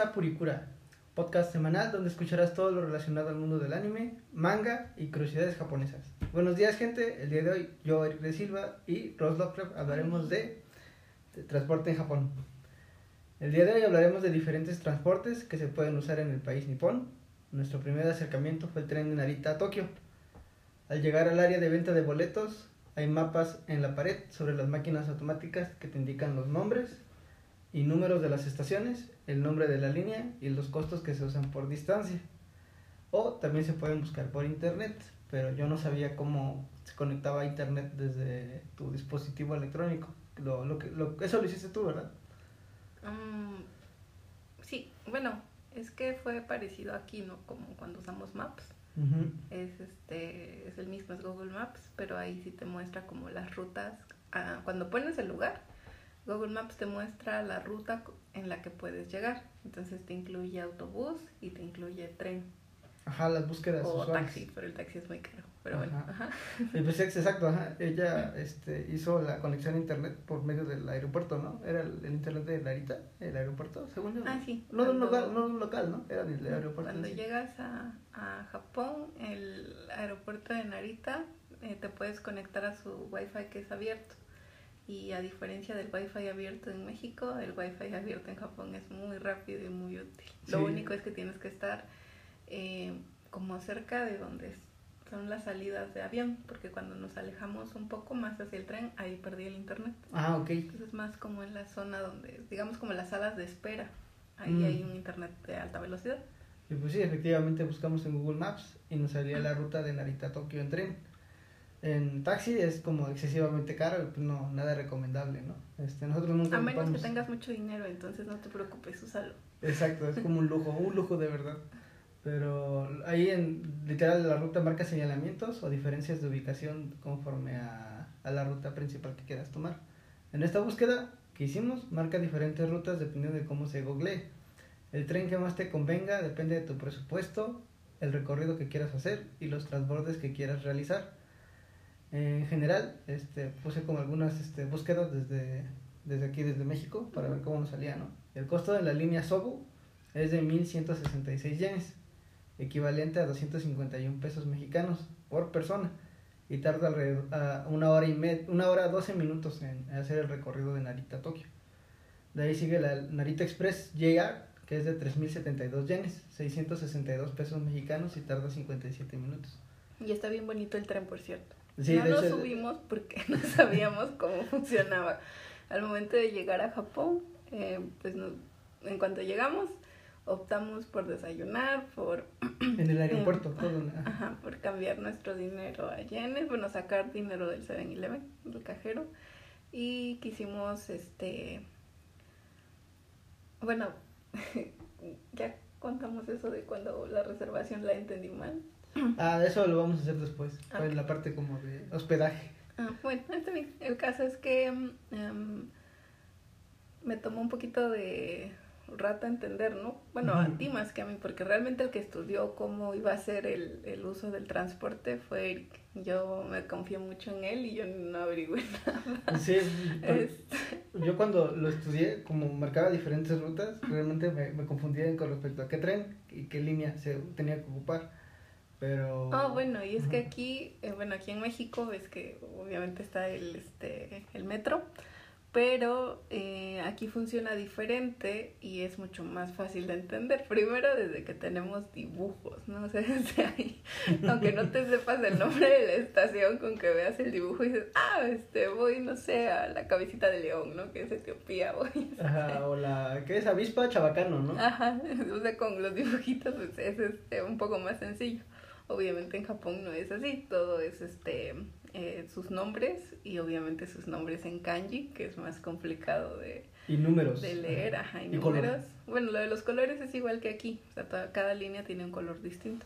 a podcast semanal donde escucharás todo lo relacionado al mundo del anime, manga y curiosidades japonesas. Buenos días, gente. El día de hoy, yo, Eric de Silva y Ross Lovecraft hablaremos de, de transporte en Japón. El día de hoy hablaremos de diferentes transportes que se pueden usar en el país nipón. Nuestro primer acercamiento fue el tren de Narita a Tokio. Al llegar al área de venta de boletos, hay mapas en la pared sobre las máquinas automáticas que te indican los nombres y números de las estaciones, el nombre de la línea y los costos que se usan por distancia. O también se pueden buscar por internet, pero yo no sabía cómo se conectaba a internet desde tu dispositivo electrónico. Lo, lo que, lo, eso lo hiciste tú, ¿verdad? Um, sí, bueno, es que fue parecido aquí, ¿no? Como cuando usamos Maps. Es este es el mismo, es Google Maps, pero ahí sí te muestra como las rutas. ah, cuando pones el lugar, Google Maps te muestra la ruta en la que puedes llegar. Entonces te incluye autobús y te incluye tren Ajá, las búsquedas o usuales. taxi, pero el taxi es muy caro. Pero bueno, Ajá. Y pues ex- exacto, ajá. ella este, hizo la conexión a internet por medio del aeropuerto, ¿no? Era el, el internet de Narita, el aeropuerto, según yo. Ah, sí. No, no, cuando- local, no local, ¿no? Era del aeropuerto. Cuando sí. llegas a, a Japón, el aeropuerto de Narita, eh, te puedes conectar a su wifi que es abierto. Y a diferencia del wifi abierto en México, el wifi abierto en Japón es muy rápido y muy útil. Lo único es que tienes que estar eh, como cerca de donde es- son las salidas de avión, porque cuando nos alejamos un poco más hacia el tren, ahí perdí el internet. Ah, ok. Entonces más como en la zona donde, digamos como en las salas de espera, ahí Mm. hay un internet de alta velocidad. Y pues sí, efectivamente buscamos en Google Maps y nos salía la ruta de Narita a Tokio en tren. En taxi es como excesivamente caro pues no, nada recomendable, ¿no? Este, nosotros nunca A menos que ocupamos- tengas mucho dinero, entonces no te preocupes, úsalo. Exacto, es como un lujo, un lujo de verdad. Pero ahí en literal la ruta marca señalamientos o diferencias de ubicación conforme a, a la ruta principal que quieras tomar. En esta búsqueda que hicimos, marca diferentes rutas dependiendo de cómo se googlee. El tren que más te convenga depende de tu presupuesto, el recorrido que quieras hacer y los transbordes que quieras realizar. En general, este, puse como algunas este, búsquedas desde, desde aquí, desde México, para ver cómo nos salía, ¿no? El costo de la línea Sobu es de 1.166 yenes, equivalente a 251 pesos mexicanos por persona, y tarda alrededor a una hora y media, una hora 12 minutos en hacer el recorrido de Narita a Tokio. De ahí sigue la Narita Express JR, que es de 3.072 yenes, 662 pesos mexicanos y tarda 57 minutos. Y está bien bonito el tren, por cierto. Sí, no hecho, subimos porque no sabíamos cómo funcionaba. Al momento de llegar a Japón, eh, pues nos- en cuanto llegamos, optamos por desayunar, por, en el aeropuerto, todo. ¿no? ajá, por cambiar nuestro dinero a yenes, bueno, sacar dinero del 7-Eleven, del cajero. Y quisimos, este, bueno, ya contamos eso de cuando la reservación la entendí mal. Ah, de eso lo vamos a hacer después, en la parte como de hospedaje. Ah, bueno, está bien. El caso es que em, me tomó un poquito de rato entender, ¿no? Bueno, a ti más que a mí, porque realmente el que estudió cómo iba a ser el, el uso del transporte fue Eric. Yo me confié mucho en él y yo no averigüé nada. Sí, pero Este, yo cuando lo estudié, como marcaba diferentes rutas, realmente me, me confundía con respecto a qué tren y qué línea se tenía que ocupar. Pero. Ah, bueno, y es que aquí, eh, bueno, aquí en México ves que obviamente está el, este, el metro, pero eh, aquí funciona diferente y es mucho más fácil de entender. Primero desde que tenemos dibujos, ¿no? O sea, desde ahí, aunque no te sepas el nombre de la estación, con que veas el dibujo y dices, ah, este, voy, no sé, a la cabecita de león, ¿no? Que es Etiopía, voy. Ajá, o la. ¿Qué es? Avispa Chabacano, ¿no? Ajá, o sea, con los dibujitos pues, es este, un poco más sencillo. Obviamente en Japón no es así, todo es este eh, sus nombres y obviamente sus nombres en kanji, que es más complicado de, Y números. de leer, ajá, y, números. Bueno, lo de los colores es igual que aquí, o sea, toda- cada línea tiene un color distinto.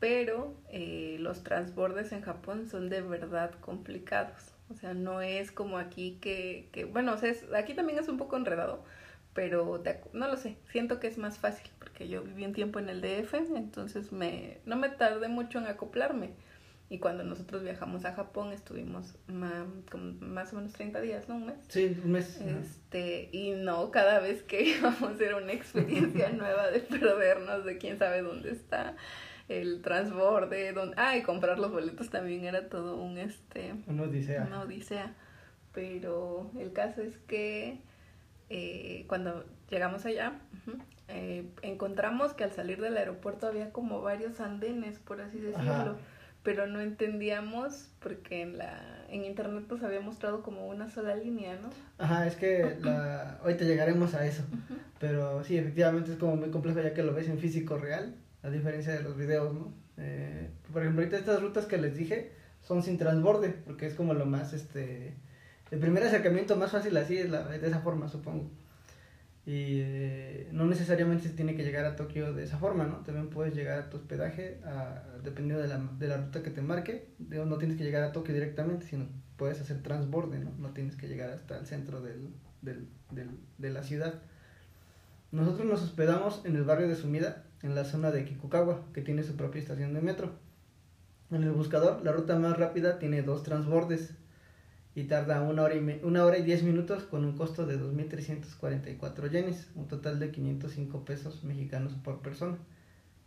Pero eh, los transbordes en Japón son de verdad complicados. O sea, no es como aquí que, que bueno, o sea, es- aquí también es un poco enredado, pero no lo sé, siento que es más fácil, porque yo viví un tiempo en el DF, entonces me, no me tardé mucho en acoplarme. Y cuando nosotros viajamos a Japón estuvimos más, más o menos 30 días, ¿no? Un mes. Sí, un mes. Este, y no, cada vez que íbamos era una experiencia nueva de perdernos, de quién sabe dónde está el transborde, donde, ah, y comprar los boletos también era todo un, este... Una odisea. Una odisea. Pero el caso es que eh, cuando llegamos allá, eh, encontramos que al salir del aeropuerto había como varios andenes, por así decirlo, pero no entendíamos porque en la en internet nos había mostrado como una sola línea, ¿no? Ajá, es que la, ahorita llegaremos a eso, pero sí, efectivamente es como muy complejo ya que lo ves en físico real, a diferencia de los videos, ¿no? Eh, por ejemplo, ahorita estas rutas que les dije son sin transborde, porque es como lo más, este, el primer acercamiento más fácil así es la, de esa forma, supongo. Y eh, no necesariamente se tiene que llegar a Tokio de esa forma, ¿no? También puedes llegar a tu hospedaje a, dependiendo de la, de la ruta que te marque. no tienes que llegar a Tokio directamente, sino puedes hacer transborde, ¿no? No tienes que llegar hasta el centro del, del, del, de la ciudad. Nosotros nos hospedamos en el barrio de Sumida, en la zona de Kikukawa, que tiene su propia estación de metro. En el buscador, la ruta más rápida tiene dos transbordes, y tarda una hora y, una hora y diez minutos con un costo de 2.344 yenes, un total de 505 pesos mexicanos por persona.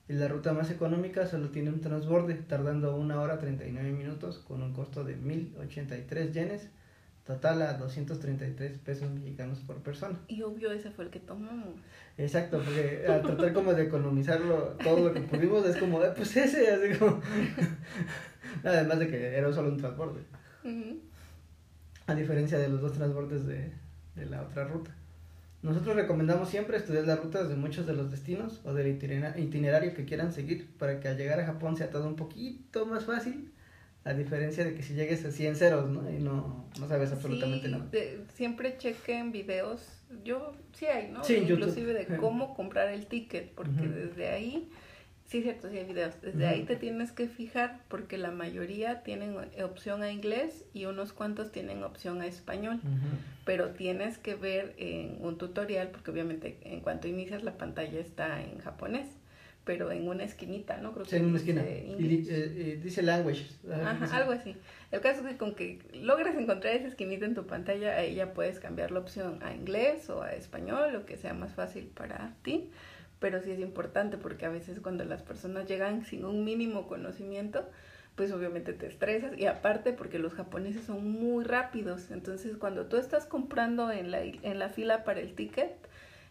Y la ruta más económica solo tiene un transborde, tardando una hora 39 minutos con un costo de 1.083 yenes, total a 233 pesos mexicanos por persona. Y obvio ese fue el que tomamos. Exacto, porque al tratar como de economizarlo todo lo que pudimos es como, eh, pues ese, así como... Además de que era solo un transborde a diferencia de los dos transbordes de, de la otra ruta. Nosotros recomendamos siempre estudiar las rutas de muchos de los destinos o del itinerario que quieran seguir para que al llegar a Japón sea todo un poquito más fácil, a diferencia de que si llegues así en ceros ¿no? y no, no sabes absolutamente nada. siempre chequen videos, yo sí hay, ¿no? Sí, Inclusive de cómo comprar el ticket, porque desde ahí Sí, cierto, sí hay videos. Desde ahí te tienes que fijar porque la mayoría tienen opción a inglés y unos cuantos tienen opción a español. Pero tienes que ver en un tutorial porque obviamente en cuanto inicias la pantalla está en japonés. Pero en una esquinita, ¿no? Creo sí, en una esquina. Y, eh, eh, dice language. Ajá, algo así. El caso es que con que logres encontrar esa esquinita en tu pantalla, ahí ya puedes cambiar la opción a inglés o a español, lo que sea más fácil para ti pero sí es importante porque a veces cuando las personas llegan sin un mínimo conocimiento, pues obviamente te estresas y aparte porque los japoneses son muy rápidos, entonces cuando tú estás comprando en la, en la fila para el ticket,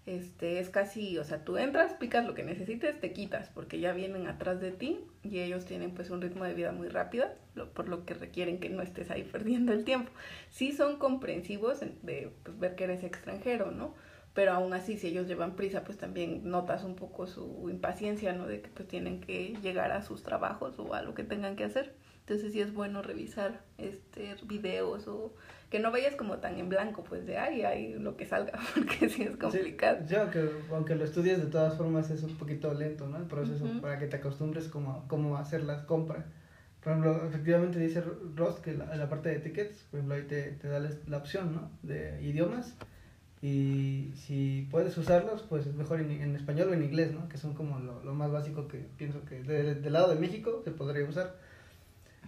este es casi, o sea, tú entras, picas lo que necesites, te quitas, porque ya vienen atrás de ti y ellos tienen pues un ritmo de vida muy rápido, por lo que requieren que no estés ahí perdiendo el tiempo. Sí son comprensivos de pues, ver que eres extranjero, ¿no? Pero aún así si ellos llevan prisa pues también notas un poco su impaciencia no de que pues tienen que llegar a sus trabajos o a lo que tengan que hacer. Entonces sí es bueno revisar este videos o que no vayas como tan en blanco pues de ay ay lo que salga porque sí es complicado. sí, aunque, aunque lo estudies de todas formas es un poquito lento no el proceso para que te acostumbres como cómo hacer las compras. Por ejemplo, efectivamente dice Ross que la, la parte de tickets, por ejemplo, ahí te, te da la opción, ¿no? De idiomas y si puedes usarlos, pues es mejor en, en español o en inglés, ¿no? Que son como lo, lo más básico que pienso que del lado de México se podría usar.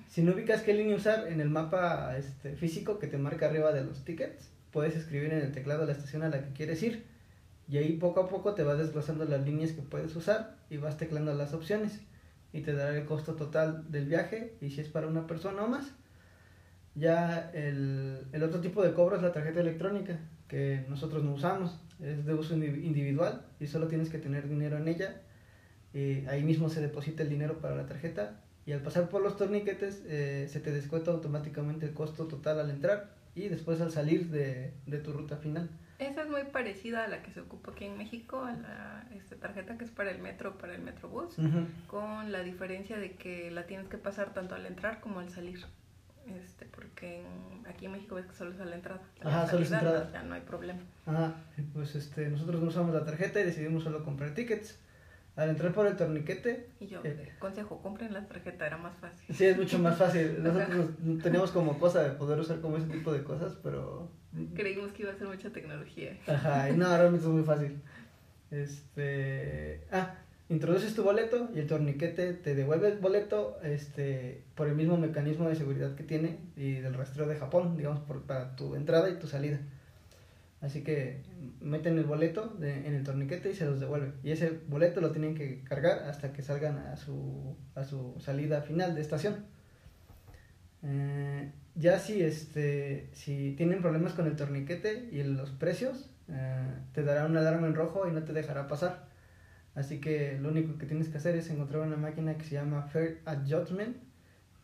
Si no ubicas qué línea usar en el mapa este, físico que te marca arriba de los tickets, puedes escribir en el teclado la estación a la que quieres ir. Y ahí poco a poco te vas desglosando las líneas que puedes usar y vas teclando las opciones. Y te dará el costo total del viaje y si es para una persona o más. Ya el, el otro tipo de cobro es la tarjeta electrónica que nosotros no usamos, es de uso individual y solo tienes que tener dinero en ella. y ahí mismo se deposita el dinero para la tarjeta y al pasar por los torniquetes eh, se te descuenta automáticamente el costo total al entrar y después al salir de, de, tu ruta final. Esa es muy parecida a la que se ocupa aquí en México, a la esta tarjeta que es para el metro, para el metrobús, con la diferencia de que la tienes que pasar tanto al entrar como al salir este, porque aquí en México ves que solo es la entrada. Ajá, solo es entrada. Ya no hay problema. Ajá, pues este, nosotros no usamos la tarjeta y decidimos solo comprar tickets. Al entrar por el torniquete. Y yo, eh, consejo, compren la tarjeta, era más fácil. Sí, es mucho más fácil. Nosotros teníamos como cosa de poder usar como ese tipo de cosas, pero. Creímos que iba a ser mucha tecnología. Ajá, y no, realmente es muy fácil. Este. Ah, introduces tu boleto y el torniquete te devuelve el boleto este, por el mismo mecanismo de seguridad que tiene y del rastreo de Japón, digamos, por, para tu entrada y tu salida. Así que meten el boleto de, en el torniquete y se los devuelve. Y ese boleto lo tienen que cargar hasta que salgan a su, a su salida final de estación. Eh, ya si, este, si tienen problemas con el torniquete y los precios, eh, te dará una alarma en rojo y no te dejará pasar. Así que lo único que tienes que hacer es encontrar una máquina que se llama Fair Adjustment.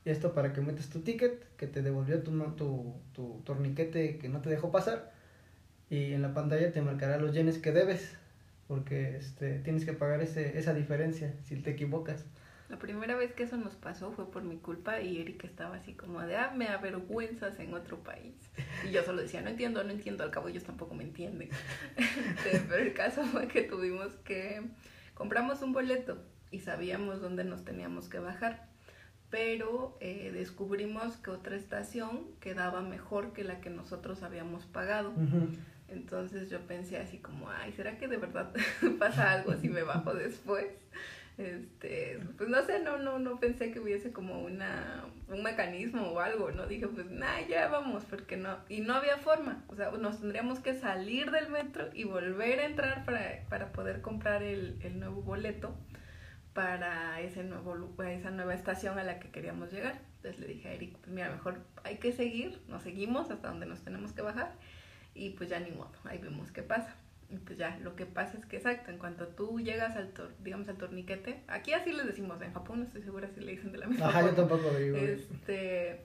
Y esto para que metas tu ticket, que te devolvió tu, tu, tu torniquete que no te dejó pasar. Y en la pantalla te marcará los yenes que debes. Porque este, tienes que pagar ese, esa diferencia si te equivocas. La primera vez que eso nos pasó fue por mi culpa y Eric estaba así como de, ah, me avergüenzas en otro país. Y yo solo decía, no entiendo, no entiendo, al cabo ellos tampoco me entienden. Pero el caso fue que tuvimos que Compramos un boleto y sabíamos dónde nos teníamos que bajar, pero eh, descubrimos que otra estación quedaba mejor que la que nosotros habíamos pagado. Entonces yo pensé así como, ay, ¿será que de verdad pasa algo si me bajo después? Este, pues no sé, no, no, no pensé que hubiese como una, un mecanismo o algo, ¿no? Dije, pues nada, ya vamos, porque no, y no había forma, o sea, nos tendríamos que salir del metro y volver a entrar para, para poder comprar el, el nuevo boleto para ese nuevo, esa nueva estación a la que queríamos llegar. Entonces le dije a Eric, pues mira, mejor hay que seguir, nos seguimos hasta donde nos tenemos que bajar y pues ya ni modo, ahí vemos qué pasa. Y pues ya, lo que pasa es que exacto, en cuanto tú llegas al, digamos, al torniquete, aquí así les decimos, en Japón no estoy segura si le dicen de la misma Ajá, yo tampoco digo. Este,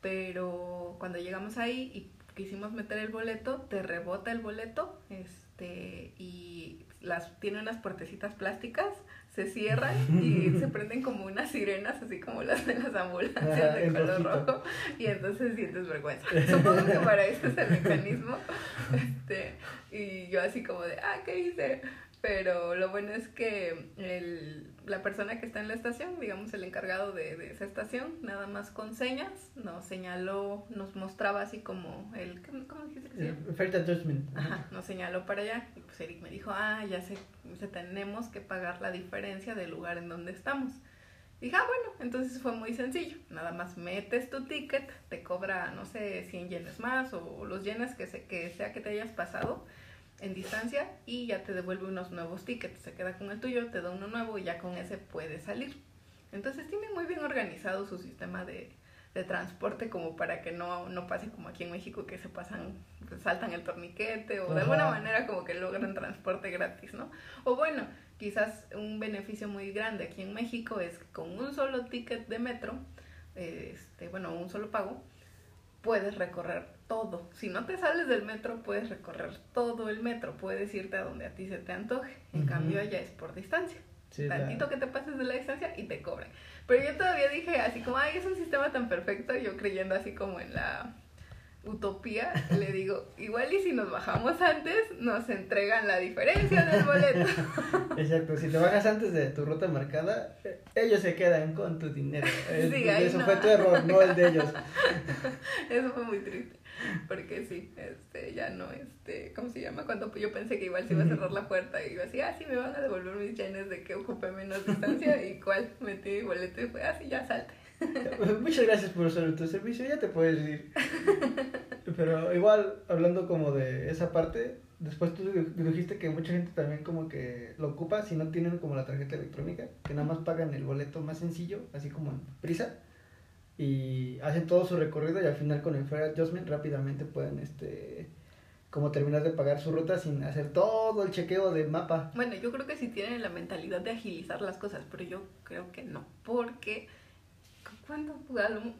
pero cuando llegamos ahí y quisimos meter el boleto, te rebota el boleto, este, y las, tiene unas puertecitas plásticas se cierran y se prenden como unas sirenas, así como las de las ambulancias de color rojo, y entonces sientes vergüenza. Supongo que para eso es el mecanismo. Este, y yo así como de, ah, ¿qué hice? Pero lo bueno es que el, la persona que está en la estación, digamos el encargado de, de, esa estación, nada más con señas, nos señaló, nos mostraba así como el, ¿cómo dijiste que se Adjustment. Ajá, nos señaló para allá. Y pues Eric me dijo, ah, ya sé, se tenemos que pagar la diferencia del lugar en donde estamos. Dije, ah, bueno, entonces fue muy sencillo. Nada más metes tu ticket, te cobra, no sé, 100 yenes más o los yenes que, se, que sea que te hayas pasado en distancia y ya te devuelve unos nuevos tickets, se queda con el tuyo, te da uno nuevo y ya con ese puedes salir. Entonces tiene muy bien organizado su sistema de, de transporte como para que no, no pase como aquí en México que se pasan, saltan el torniquete o de alguna manera como que logran transporte gratis, ¿no? O bueno, quizás un beneficio muy grande aquí en México es que con un solo ticket de metro, este, bueno, un solo pago, puedes recorrer todo. Si no te sales del metro, puedes recorrer todo el metro, puedes irte a donde a ti se te antoje. En cambio, allá es por distancia. Tantito que te pases de la distancia y te cobran. Pero yo todavía dije así como, ay, es un sistema tan perfecto, yo creyendo así como en la utopía, le digo, igual y si nos bajamos antes, nos entregan la diferencia del boleto. Exacto, si te bajas antes de tu ruta marcada, ellos se quedan con tu dinero. Sí, eso fue tu error, no el de ellos. Eso fue muy triste. Porque sí, este, ya no, este, ¿cómo se llama? Cuando yo pensé que igual se iba a cerrar la puerta y iba así, ah, sí, me van a devolver mis yenes de que ocupé menos distancia y cuál metí mi boleto y fue así, ah, ya salte. Muchas gracias por usar tu servicio, ya te puedes ir. Pero igual, hablando como de esa parte, después tú dijiste que mucha gente también como que lo ocupa si no tienen como la tarjeta electrónica, que nada más pagan el boleto más sencillo, así como en prisa y hacen todo su recorrido y al final con el Fair Adjustment rápidamente pueden este como terminar de pagar su ruta sin hacer todo el chequeo de mapa. Bueno, yo creo que sí tienen la mentalidad de agilizar las cosas, pero yo creo que no, porque ¿Cuándo?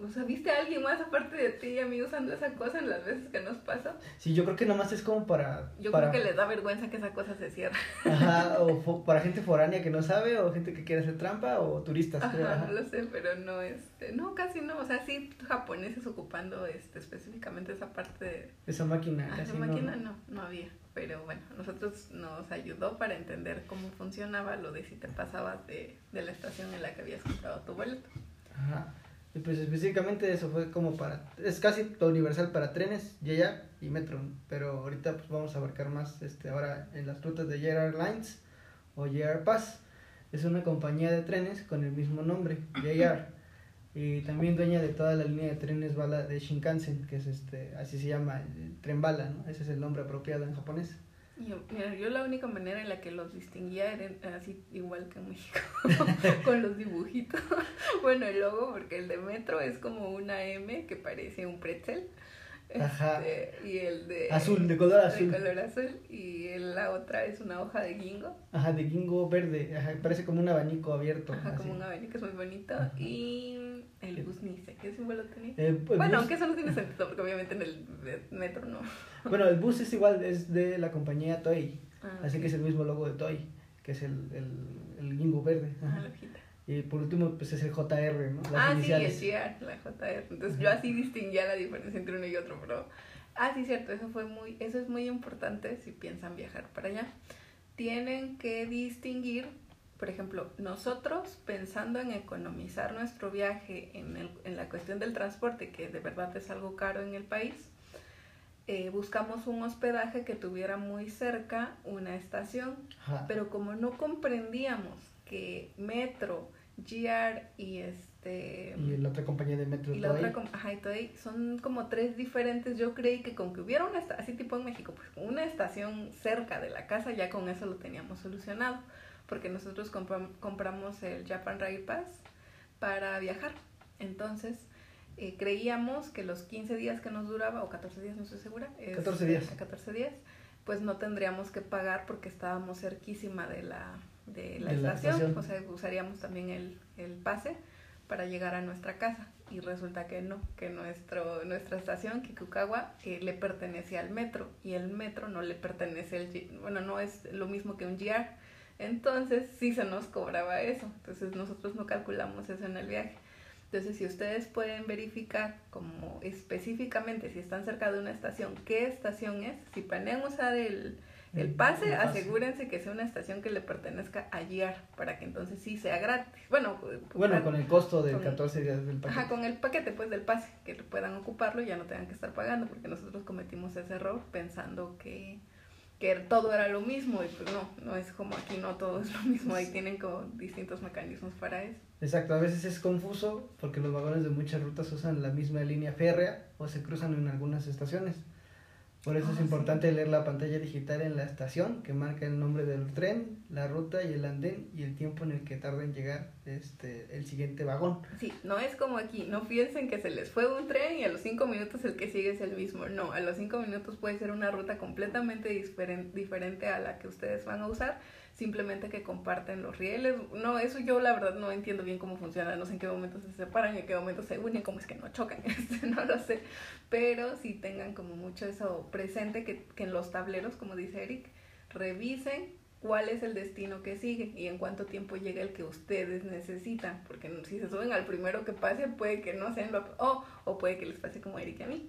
O sea, ¿viste a alguien más aparte de ti, a mí, usando esa cosa en las veces que nos pasa? Sí, yo creo que nomás es como para... Yo creo que les da vergüenza que esa cosa se cierre. Ajá, o para gente foránea que no sabe, o gente que quiere hacer trampa, o turistas. Ajá, no lo sé, pero no, este, no, casi no. O sea, sí, japoneses ocupando este, específicamente esa parte de... Esa máquina. esa máquina no, no había. Pero bueno, nosotros nos ayudó para entender cómo funcionaba lo de si te pasabas de, de la estación en la que habías comprado tu boleto. Ajá. Y pues específicamente eso fue como para, es casi universal para trenes, JR y Metro, pero ahorita pues vamos a abarcar más este ahora en las rutas de JR Lines o JR Pass. es una compañía de trenes con el mismo nombre, JR. Y también dueña de toda la línea de trenes bala de Shinkansen, que es este, así se llama, tren bala, ¿no? Ese es el nombre apropiado en japonés. Yo, mira, yo la única manera en la que los distinguía era así igual que en México, con los dibujitos. bueno, el logo, porque el de Metro es como una M que parece un pretzel. Ajá. Este, y el de... Azul, de color azul. De color azul. Y el- la otra es una hoja de guingo. Ajá, de gingo verde, ajá, parece como un abanico abierto. Ajá, así. como un abanico es muy bonito. Y el bus ni sé qué símbolo tenía. Eh, pues, bueno, bus- aunque eso no tiene sentido, porque obviamente en el metro no. Bueno, el bus es igual, es de la compañía Toei, Ah, así ok. que es el mismo logo de Toei, que es el, el, el gingo verde. Ajá, ajá. la hojita. Y por último, pues es el JR, ¿no? Las ah, iniciales. sí, el GR, la JR. Entonces Ajá. yo así distinguía la diferencia entre uno y otro, pero... Ah, sí, cierto, eso fue muy, eso es muy importante si piensan viajar para allá. Tienen que distinguir, por ejemplo, nosotros pensando en economizar nuestro viaje en, el- en la cuestión del transporte, que de verdad es algo caro en el país, eh, buscamos un hospedaje que tuviera muy cerca una estación Ajá. pero como no comprendíamos que Metro, GR y este Y la otra compañía de metro y la Toei. otra ajá, y Toei, son como tres diferentes, yo creí que con que hubiera una esta- así tipo en México, pues una estación cerca de la casa ya con eso lo teníamos solucionado, porque nosotros compram- compramos el Japan Rail Pass para viajar. Entonces, eh, creíamos que los 15 días que nos duraba, o 14 días, no estoy segura. es- 14 días. 14 días, pues no tendríamos que pagar porque estábamos cerquísima de la, de la, De la estación. estación. O sea, usaríamos también el, el pase para llegar a nuestra casa. Y resulta que no, que nuestro, nuestra estación, Kikukawa, eh, le pertenece al metro. Y el metro no le pertenece al... G- Bueno, no es lo mismo que un GR. Entonces sí se nos cobraba eso. Entonces nosotros no calculamos eso en el viaje. Entonces, si ustedes pueden verificar como específicamente si están cerca de una estación, qué estación es, si planean usar el, el pase, el pase. asegúrense que sea una estación que le pertenezca a GR, para que entonces sí sea gratis. Bueno, Bueno, para- con el costo de con- 14 días del paquete. Ajá, con el paquete pues del pase, que puedan ocuparlo y ya no tengan que estar pagando, porque nosotros cometimos ese error pensando que, que todo era lo mismo y pues no, no es como aquí, no todo es lo mismo, ahí tienen como distintos mecanismos para eso. Exacto, a veces es confuso porque los vagones de muchas rutas usan la misma línea férrea o se cruzan en algunas estaciones. Por eso es importante leer la pantalla digital en la estación que marca el nombre del tren, la ruta y el andén y el tiempo en el que tarda en llegar este el siguiente vagón. Sí, no es como aquí, no piensen que se les fue un tren y a los cinco minutos el que sigue es el mismo. No, a los cinco minutos puede ser una ruta completamente diferen- diferente a la que ustedes van a usar, simplemente que comparten los rieles. No, eso yo la verdad no entiendo bien cómo funciona, no sé en qué momento se separan, en qué momento se unen, cómo es que no chocan, este, no lo sé. Pero sí tengan como mucho eso presente, que, que en los tableros, como dice Eric, revisen cuál es el destino que sigue y en cuánto tiempo llega el que ustedes necesitan, porque si se suben al primero que pase puede que no sean lo o o puede que les pase como Eric y a mí,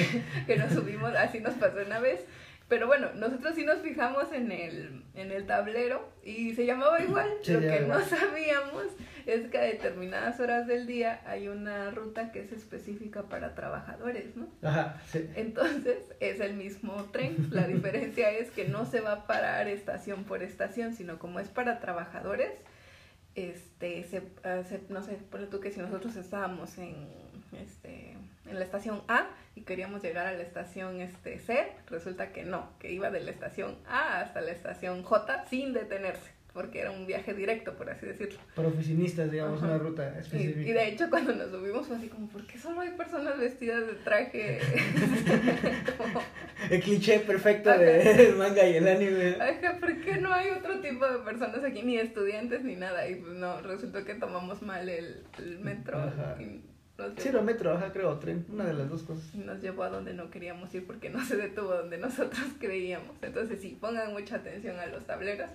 que nos subimos, así nos pasó una vez. Pero bueno, nosotros sí nos fijamos en el, en el tablero y se llamaba igual. Sí, Lo que no sabíamos es que a determinadas horas del día hay una ruta que es específica para trabajadores, ¿no? Ajá, sí. Entonces es el mismo tren. La diferencia es que no se va a parar estación por estación, sino como es para trabajadores, este, se, ah, se- no sé, ponle tú que si nosotros estábamos en, este, en la estación A y queríamos llegar a la estación este, C, resulta que no, que iba de la estación A hasta la estación J sin detenerse, porque era un viaje directo, por así decirlo. Para oficinistas, digamos, Ajá. una ruta Y, específica. y de hecho cuando nos subimos fue así como, ¿por qué solo hay personas vestidas de traje? Como, El cliché perfecto del manga y el anime. Ajá, ¿por qué no hay otro tipo de personas aquí, ni estudiantes ni nada? Y pues no, resultó que tomamos mal el, el metro Ajá. y Sí, metro, ajá, creo, tren, una de las dos cosas. nos llevó a donde no queríamos ir porque no se detuvo donde nosotros creíamos. Entonces sí, pongan mucha atención a los tableros.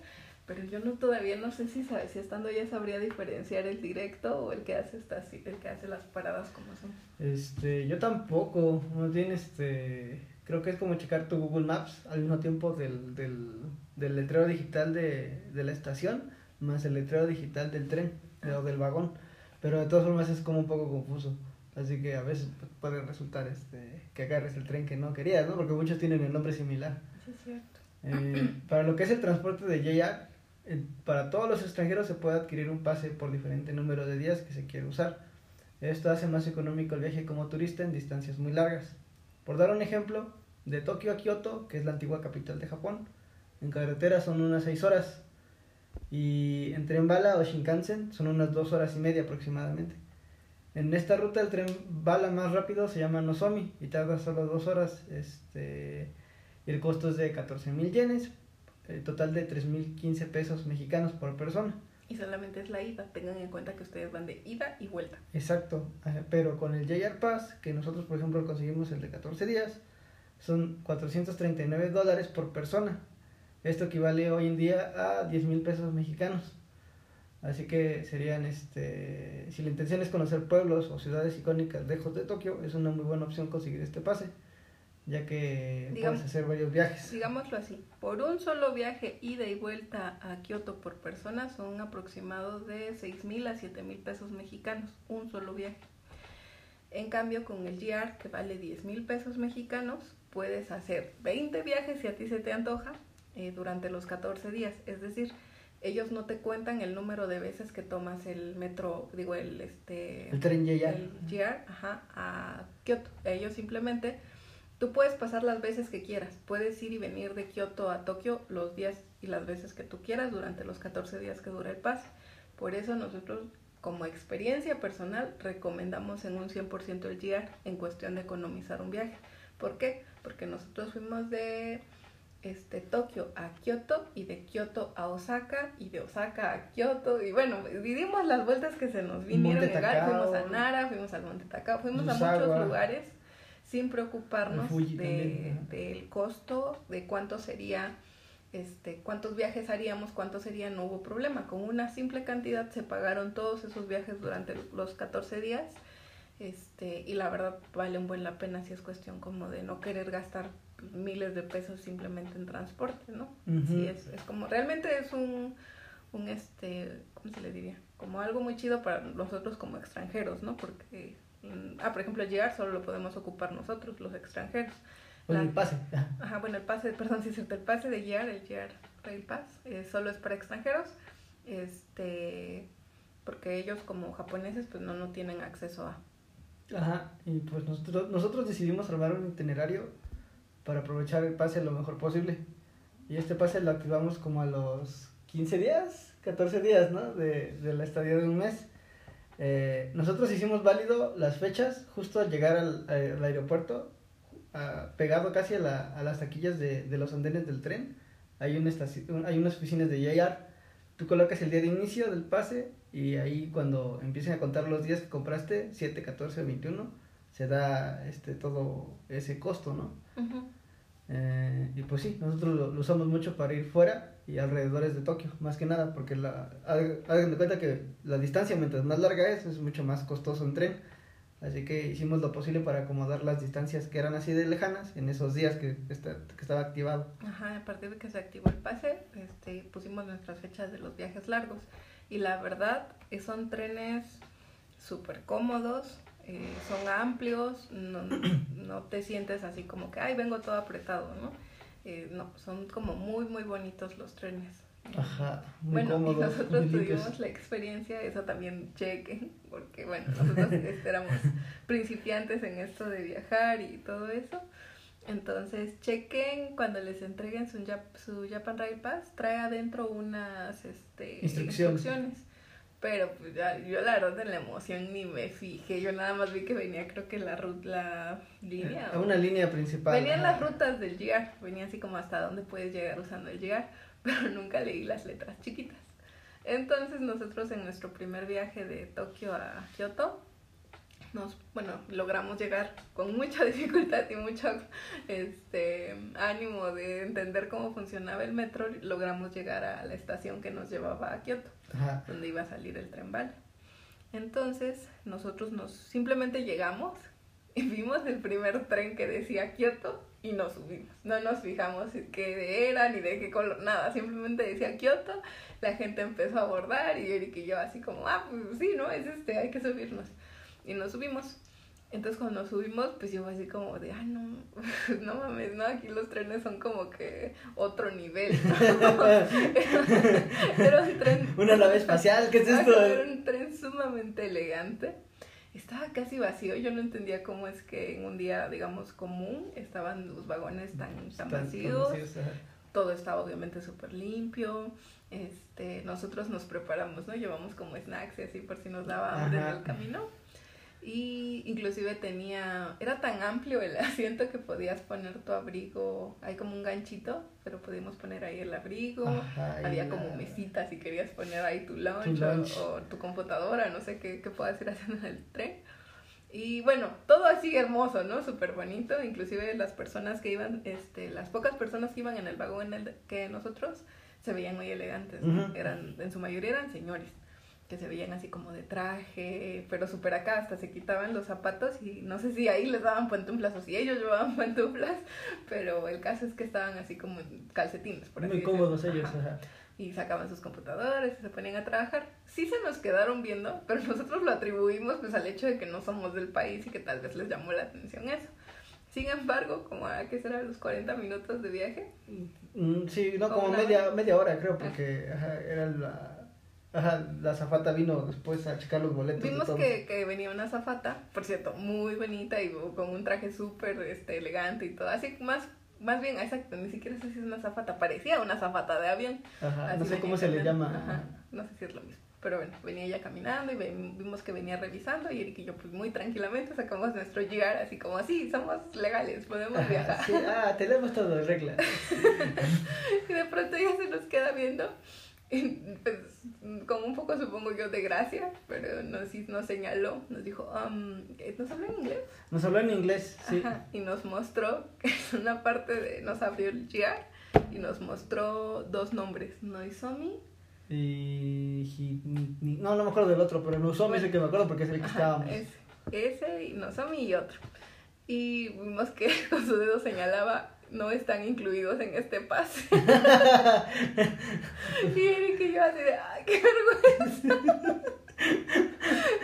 Pero yo no todavía no sé si sabes, si estando ya sabría diferenciar el directo o el que hace estas, el que hace las paradas como son. Este, yo tampoco, más bien este, creo que es como checar tu Google Maps al mismo tiempo del, del, del letrero digital de, de la estación, más el letrero digital del tren o del vagón, pero de todas formas es como un poco confuso, así que a veces puede resultar este, que agarres el tren que no querías, ¿no? Porque muchos tienen el nombre similar. Sí, es cierto. Eh, para lo que es el transporte de JR, eh, para todos los extranjeros se puede adquirir un pase por diferente número de días que se quiere usar. Esto hace más económico el viaje como turista en distancias muy largas. Por dar un ejemplo, de Tokio a Kioto, que es la antigua capital de Japón, en carretera son unas 6 horas y en tren bala o Shinkansen son unas 2 horas y media aproximadamente. En esta ruta el tren bala más rápido se llama Nozomi y tarda solo 2 horas este, y el costo es de 14 mil yenes, el total de 3.015 pesos mexicanos por persona. Y solamente es la ida, tengan en cuenta que ustedes van de ida y vuelta. Exacto, pero con el JR Pass, que nosotros por ejemplo conseguimos el de 14 días, son 439 dólares por persona. Esto equivale hoy en día a 10 mil pesos mexicanos. Así que serían, este, si la intención es conocer pueblos o ciudades icónicas lejos de Tokio, es una muy buena opción conseguir este pase, ya que puedes hacer varios viajes. Digámoslo así, por un solo viaje ida y vuelta a Kioto por persona son un aproximado de 6 mil a 7 mil pesos mexicanos, un solo viaje. En cambio, con el GR, que vale 10 mil pesos mexicanos, puedes hacer 20 viajes si a ti se te antoja eh, durante los 14 días. Es decir, ellos no te cuentan el número de veces que tomas el metro, digo, el, este, el tren GR ajá, a Kioto. Ellos simplemente, tú puedes pasar las veces que quieras. Puedes ir y venir de Kioto a Tokio los días y las veces que tú quieras durante los 14 días que dura el pase. Por eso nosotros como experiencia personal recomendamos en un 100% el GR en cuestión de economizar un viaje. ¿Por qué? Porque nosotros fuimos de este, Tokio a Kioto y de Kioto a Osaka y de Osaka a Kioto y bueno, vivimos las vueltas que se nos vinieron llegar, fuimos a Nara, fuimos al Monte Takao, fuimos a muchos lugares sin preocuparnos de, del costo, de cuánto sería este, cuántos viajes haríamos, cuánto sería, no hubo problema. Con una simple cantidad se pagaron todos esos viajes durante los 14 días. Este, y la verdad vale un buen la pena si es cuestión como de no querer gastar miles de pesos simplemente en transporte, ¿no? Sí, es, es como, realmente es un, un, este, ¿cómo se le diría? Como algo muy chido para nosotros como extranjeros, ¿no? Porque, mm, ah, por ejemplo, llegar solo lo podemos ocupar nosotros, los extranjeros. Bueno, el pase. Ajá, bueno, el pase, perdón, si es el pase de guiar, el guiar Rail Pass, eh, solo es para extranjeros, este, porque ellos como japoneses pues no, no tienen acceso a. Ajá, y pues nosotros, nosotros decidimos armar un itinerario para aprovechar el pase lo mejor posible. Y este pase lo activamos como a los 15 días, 14 días, ¿no? De, de la estadía de un mes. Eh, nosotros hicimos válido las fechas justo al llegar al aeropuerto pegado casi a, la, a las taquillas de, de, los andenes del tren, hay, estación, hay unas oficinas de JR. Tú colocas el día de inicio del pase y ahí cuando empiecen a contar los días que compraste, 7, 14 o 21, se da este, todo ese costo, ¿no? eh, y pues sí, nosotros lo, usamos mucho para ir fuera y alrededores de Tokio, más que nada, porque la, hagan de cuenta que la distancia mientras más larga es, es mucho más costoso en tren Así que hicimos lo posible para acomodar las distancias que eran así de lejanas en esos días que, que estaba activado. Ajá, a partir de que se activó el pase, este, pusimos nuestras fechas de los viajes largos. Y la verdad, son trenes súper cómodos, eh, son amplios, no, no, te sientes así como que, ay, vengo todo apretado, ¿no? Eh, no, son como muy, muy bonitos los trenes. Ajá, muy bueno, y nosotros tuvimos la experiencia, eso también chequen, porque bueno, nosotros éramos principiantes en esto de viajar y todo eso. Entonces, chequen cuando les entreguen su, su Japan Rail Pass, trae adentro unas este, instrucciones. Pero pues ya, yo la verdad en la emoción ni me fijé, yo nada más vi que venía creo que la ruta, la línea. Una línea principal. Venían las rutas del GR, venía así como hasta dónde puedes llegar usando el GR pero nunca leí las letras chiquitas. Entonces nosotros en nuestro primer viaje de Tokio a Kioto, nos, bueno, logramos llegar con mucha dificultad y mucho este, ánimo de entender cómo funcionaba el metro, logramos llegar a la estación que nos llevaba a Kioto, donde iba a salir el tren bala. Entonces nosotros nos simplemente llegamos y vimos el primer tren que decía Kioto y nos subimos. No nos fijamos qué era ni de qué color, nada, simplemente decía Kioto, la gente empezó a abordar y Eric y yo así como, ah, pues sí, ¿no? Es este, hay que subirnos. Y nos subimos. Entonces cuando nos subimos, pues yo así como de, ah, no, no mames, no, aquí los trenes son como que otro nivel. ¿no? era, un tren... Una nave espacial, ¿qué es esto? Era un tren sumamente elegante. Estaba casi vacío, yo no entendía cómo es que en un día, digamos, común estaban los vagones tan, tan vacíos. Todo estaba obviamente súper limpio. Este, nosotros nos preparamos, ¿no? Llevamos como snacks y así por si nos daba hambre en el camino y inclusive tenía, era tan amplio el asiento que podías poner tu abrigo, hay como un ganchito, pero podíamos poner ahí el abrigo, había como mesita si querías poner ahí tu lunch, O, tu computadora, no sé qué, qué puedas ir haciendo en el tren. Y bueno, todo así hermoso, ¿no? Súper bonito, inclusive las personas que iban, este, las pocas personas que iban en el vagón en el que nosotros se veían muy elegantes, eran, en su mayoría eran señores que se veían así como de traje, pero súper acá, hasta se quitaban los zapatos y no sé si ahí les daban pantuflas o si ellos llevaban pantuflas, pero el caso es que estaban así como en calcetines, por Muy cómodos ellos, Y sacaban sus computadores y se ponían a trabajar. Sí se nos quedaron viendo, pero nosotros lo atribuimos pues al hecho de que no somos del país y que tal vez les llamó la atención eso. Sin embargo, como a qué será los 40 minutos de viaje. Mm, sí, no, como media, media hora creo, porque era la Ajá, la azafata vino después a checar los boletos. Vimos que, que venía una azafata, por cierto, muy bonita y con un traje súper este, elegante y todo. Así más, más bien, exacto, ni siquiera sé si es una azafata, parecía una azafata de avión. Ajá, no sé cómo se le llama. Ajá, no sé si es lo mismo. Pero bueno, venía ella caminando y vimos que venía revisando y Eric y yo pues muy tranquilamente sacamos nuestro GR así como así, somos legales, podemos viajar. ah, tenemos todo de regla. y de pronto ella se nos queda viendo pues, como un poco supongo yo de gracia, pero nos, nos señaló, nos dijo, um, ¿nos habló en inglés? Nos habló en inglés, sí. y nos mostró, que es una parte de, nos abrió el GR y nos mostró dos nombres, Noisomi y... no, no me acuerdo del otro, pero Noisomi es el que me acuerdo porque es el que estábamos. Ese, ese y Noisomi y otro. Y vimos que con su dedo señalaba no están incluidos en este pase. y Eric y yo así de, ay, qué vergüenza.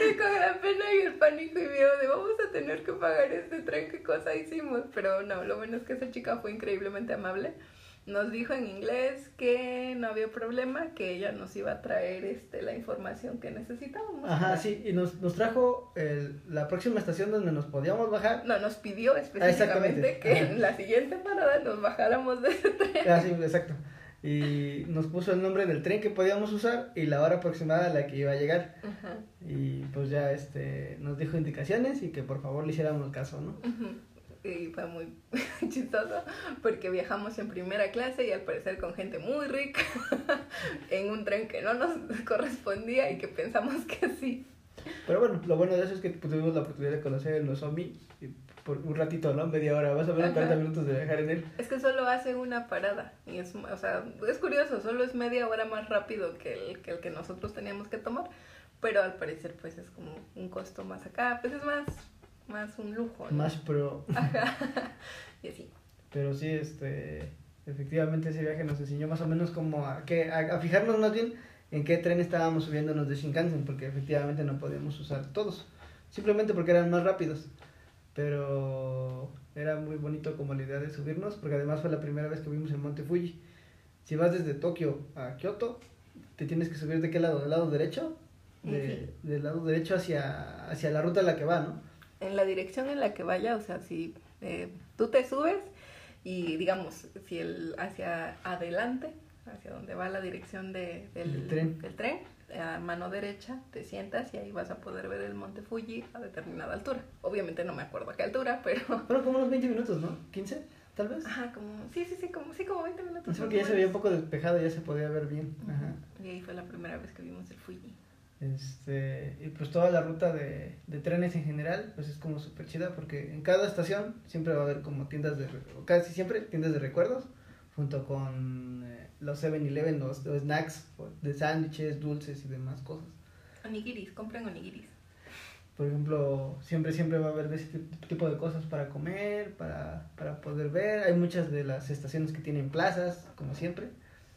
y con la pena y el pánico y miedo de vamos a tener que pagar este tren, qué cosa hicimos. Pero no, lo bueno es que esa chica fue increíblemente amable nos dijo en inglés que no había problema, que ella nos iba a traer este, la información que necesitábamos. Ajá, sí, y nos, nos trajo el, la próxima estación donde nos podíamos bajar. No, nos pidió específicamente que en la siguiente parada nos bajáramos de ese tren. Ah, sí, exacto. Y nos puso el nombre del tren que podíamos usar y la hora aproximada a la que iba a llegar. Ajá. Y pues ya este, nos dijo indicaciones y que por favor le hiciéramos caso, ¿no? Ajá y fue muy chistoso porque viajamos en primera clase y al parecer con gente muy rica en un tren que no nos correspondía y que pensamos que sí. Pero bueno, lo bueno de eso es que tuvimos la oportunidad de conocer el Nozomi por un ratito, ¿no? Media hora, más o menos 40 minutos de viajar en él. Es que solo hace una parada y es, o sea, es curioso, solo es media hora más rápido que el, que el que nosotros teníamos que tomar, pero al parecer pues es como un costo más acá, pues es más más un lujo. Más pro. Ajá. y así. Pero sí, este, efectivamente ese viaje nos enseñó más o menos como a, que, a, fijarnos más bien en qué tren estábamos subiéndonos de Shinkansen, porque efectivamente no podíamos usar todos, simplemente porque eran más rápidos. Pero era muy bonito como la idea de subirnos, porque además fue la primera vez que vimos el Monte Fuji. Si vas desde Tokio a Kioto, te tienes que subir de qué lado, del lado derecho, de, del lado derecho hacia, hacia la ruta en la que va, ¿no? En la dirección en la que vaya, o sea, si eh, tú te subes y digamos, si el hacia adelante, hacia donde va la dirección de, del, tren. del tren, a mano derecha te sientas y ahí vas a poder ver el monte Fuji a determinada altura. Obviamente no me acuerdo a qué altura, pero... Bueno, como unos 20 minutos, ¿no? ¿15? Tal vez. Ajá, como... Sí, sí, sí, como, sí, como 20 minutos. Sí, porque ya se veía un poco despejado y ya se podía ver bien. Ajá. Y ahí fue la primera vez que vimos el Fuji. Este, y pues toda la ruta de, de trenes en general, pues es como súper chida porque en cada estación siempre va a haber como tiendas de, casi siempre tiendas de recuerdos, junto con eh, los 7-Eleven, los, los, snacks de sándwiches, dulces y demás cosas. Onigiris, compren onigiris. Por ejemplo, siempre, siempre va a haber ese tipo de cosas para comer, para, para poder ver. Hay muchas de las estaciones que tienen plazas, como siempre.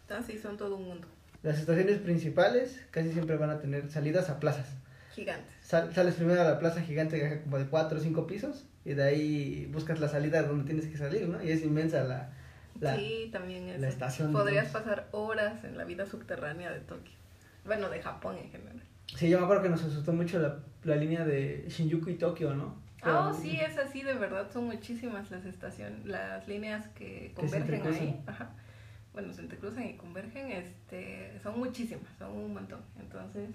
Ah, sí, son todo un mundo. Las estaciones principales casi siempre van a tener salidas a plazas. Gigantes. Sal- sales primero a la plaza gigante como de cuatro o cinco pisos y de ahí buscas la salida donde tienes que salir, ¿no? Y es inmensa la... la sí, también es. la estación, Podrías digamos. pasar horas en la vida subterránea de Tokio. Bueno, de Japón en general. Sí, yo me acuerdo que nos asustó mucho la, la línea de Shinjuku y Tokio, ¿no? Ah, oh, sí, es así, de verdad, son muchísimas las estaciones, las líneas que convergen ahí. Ajá. Bueno, se entrecruzan y convergen, este, son muchísimas, son un montón. Entonces,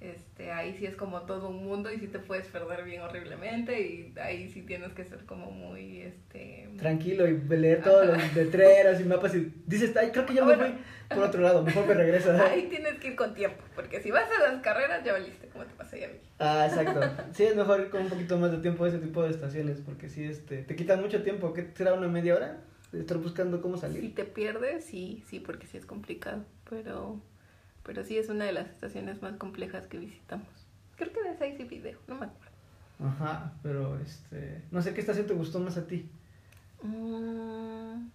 este, ahí sí es como todo un mundo y sí te puedes perder bien horriblemente y ahí sí tienes que ser como muy, este... Tranquilo y leer todos los letreros y mapas y dices, ay, creo que ya me Bueno. fui por otro lado, mejor me regreso. Ahí tienes que ir con tiempo, porque si vas a las carreras ya valiste, como te pasé a mí. Ah, exacto. Sí, es mejor con un poquito más de tiempo a ese tipo de estaciones porque sí, este, te quitan mucho tiempo. ¿Qué será una media hora? Estar buscando cómo Si salir. te pierdes, sí, sí, porque sí es complicado, pero, pero sí es una de las estaciones más complejas que visitamos. Creo que de esa hice video, no me acuerdo. Ajá, pero este, no sé qué estación te gustó más a ti. Mm,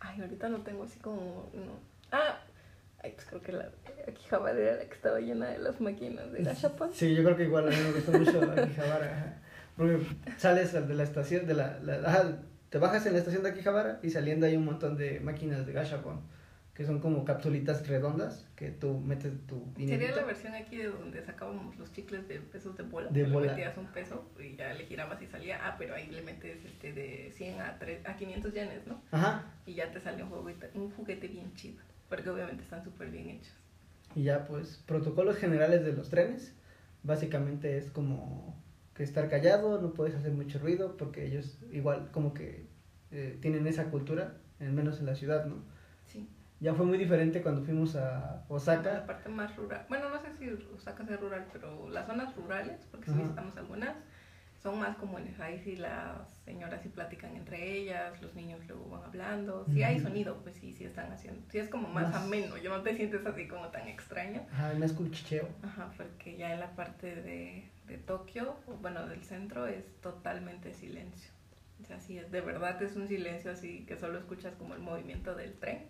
Ay, ahorita no tengo así como... No. Ah, ay, pues creo que la Akihabara era la que estaba llena de las máquinas de Gashapon. Sí, yo creo que igual a mí me gustó mucho Akihabara. ajá. Porque sales de la estación, de la, la- ajá, te bajas en la estación de Akihabara y saliendo hay un montón de máquinas de Gashapon, que son como capsulitas redondas que tú metes tu Sería dinerito. la versión aquí de donde sacábamos los chicles de pesos de bola. De le bola. metías un peso y ya le girabas y salía. Ah, pero ahí le metes este de 100 a, 3, a 500 yenes, ¿no? Ajá, Y ya te sale un juguete, un juguete bien chido. Porque obviamente están súper bien hechos. y ya pues, protocolos generales de los trenes, básicamente es como que estar callado, no puedes hacer mucho ruido, porque ellos igual como que eh, tienen esa cultura, al menos en la ciudad, ¿no? Sí. Ya fue muy diferente cuando fuimos a La Osaka. parte más rural. Bueno, no sé si Osaka sea rural, pero las zonas rurales, porque Ajá. visitamos algunas, son más comunes. Ahí sí las señoras sí platican entre ellas, los niños luego van hablando. Si hay Ujú. sonido, pues sí, sí están haciendo. Sí es como más, Más- ameno, ya no te sientes así como tan extraño. Ajá, más cuchicheo. Ajá, porque ya en la parte de, de Tokio, bueno, del centro, es totalmente silencio. O sea, sí, es, de verdad es un silencio así que solo escuchas como el movimiento del tren,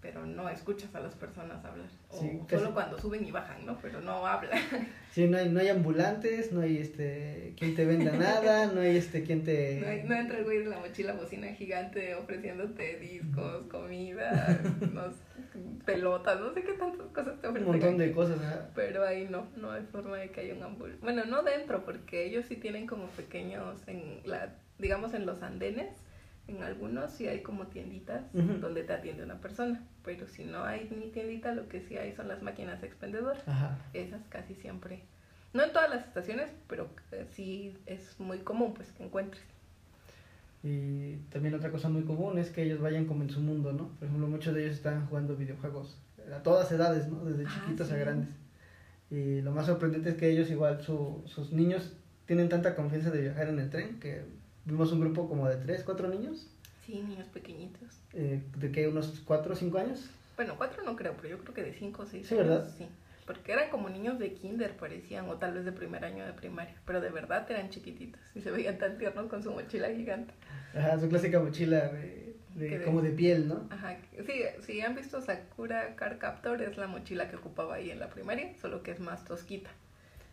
pero no escuchas a las personas hablar. O Sí, solo cuando suben y bajan, ¿no? Pero no hablan. Sí, no hay, no hay ambulantes, no hay este quien te venda nada, no hay este quien te... No, hay- no entra el güey de la mochila bocina gigante ofreciéndote discos, comida, no sé, pelotas, no sé qué tantas cosas te un ofrecen. montón de cosas. ajá. Pero ahí no, no hay forma de que haya un ambul. Bueno, no dentro, porque ellos sí tienen como pequeños, en la, digamos en los andenes, en algunos sí hay como tienditas donde te atiende una persona. Pero si no hay ni tiendita, lo que sí hay son las máquinas expendedoras. Ajá. Esas casi siempre. No en todas las estaciones, pero eh, sí es muy común pues que encuentres. Y también otra cosa muy común es que ellos vayan como en su mundo, ¿no? Por ejemplo, muchos de ellos están jugando videojuegos a todas edades, ¿no? Desde Ah, chiquitos a grandes. Y lo más sorprendente es que ellos igual, su, sus niños tienen tanta confianza de viajar en el tren que vimos un grupo como de tres, cuatro niños, Sí, niños pequeñitos. eh, de que unos cuatro o cinco años. Bueno, cuatro no creo, pero yo creo que de cinco o seis Sí, años, ¿verdad? Sí. Porque eran como niños de kinder, parecían, o tal vez de primer año de primaria. Pero de verdad eran chiquititos y se veían tan tiernos con su mochila gigante. Ajá, su clásica mochila de, de- Que de- como de piel, ¿no? Ajá. Sí, si han visto Sakura Car Captor, es la mochila que ocupaba ahí en la primaria, solo que es más tosquita.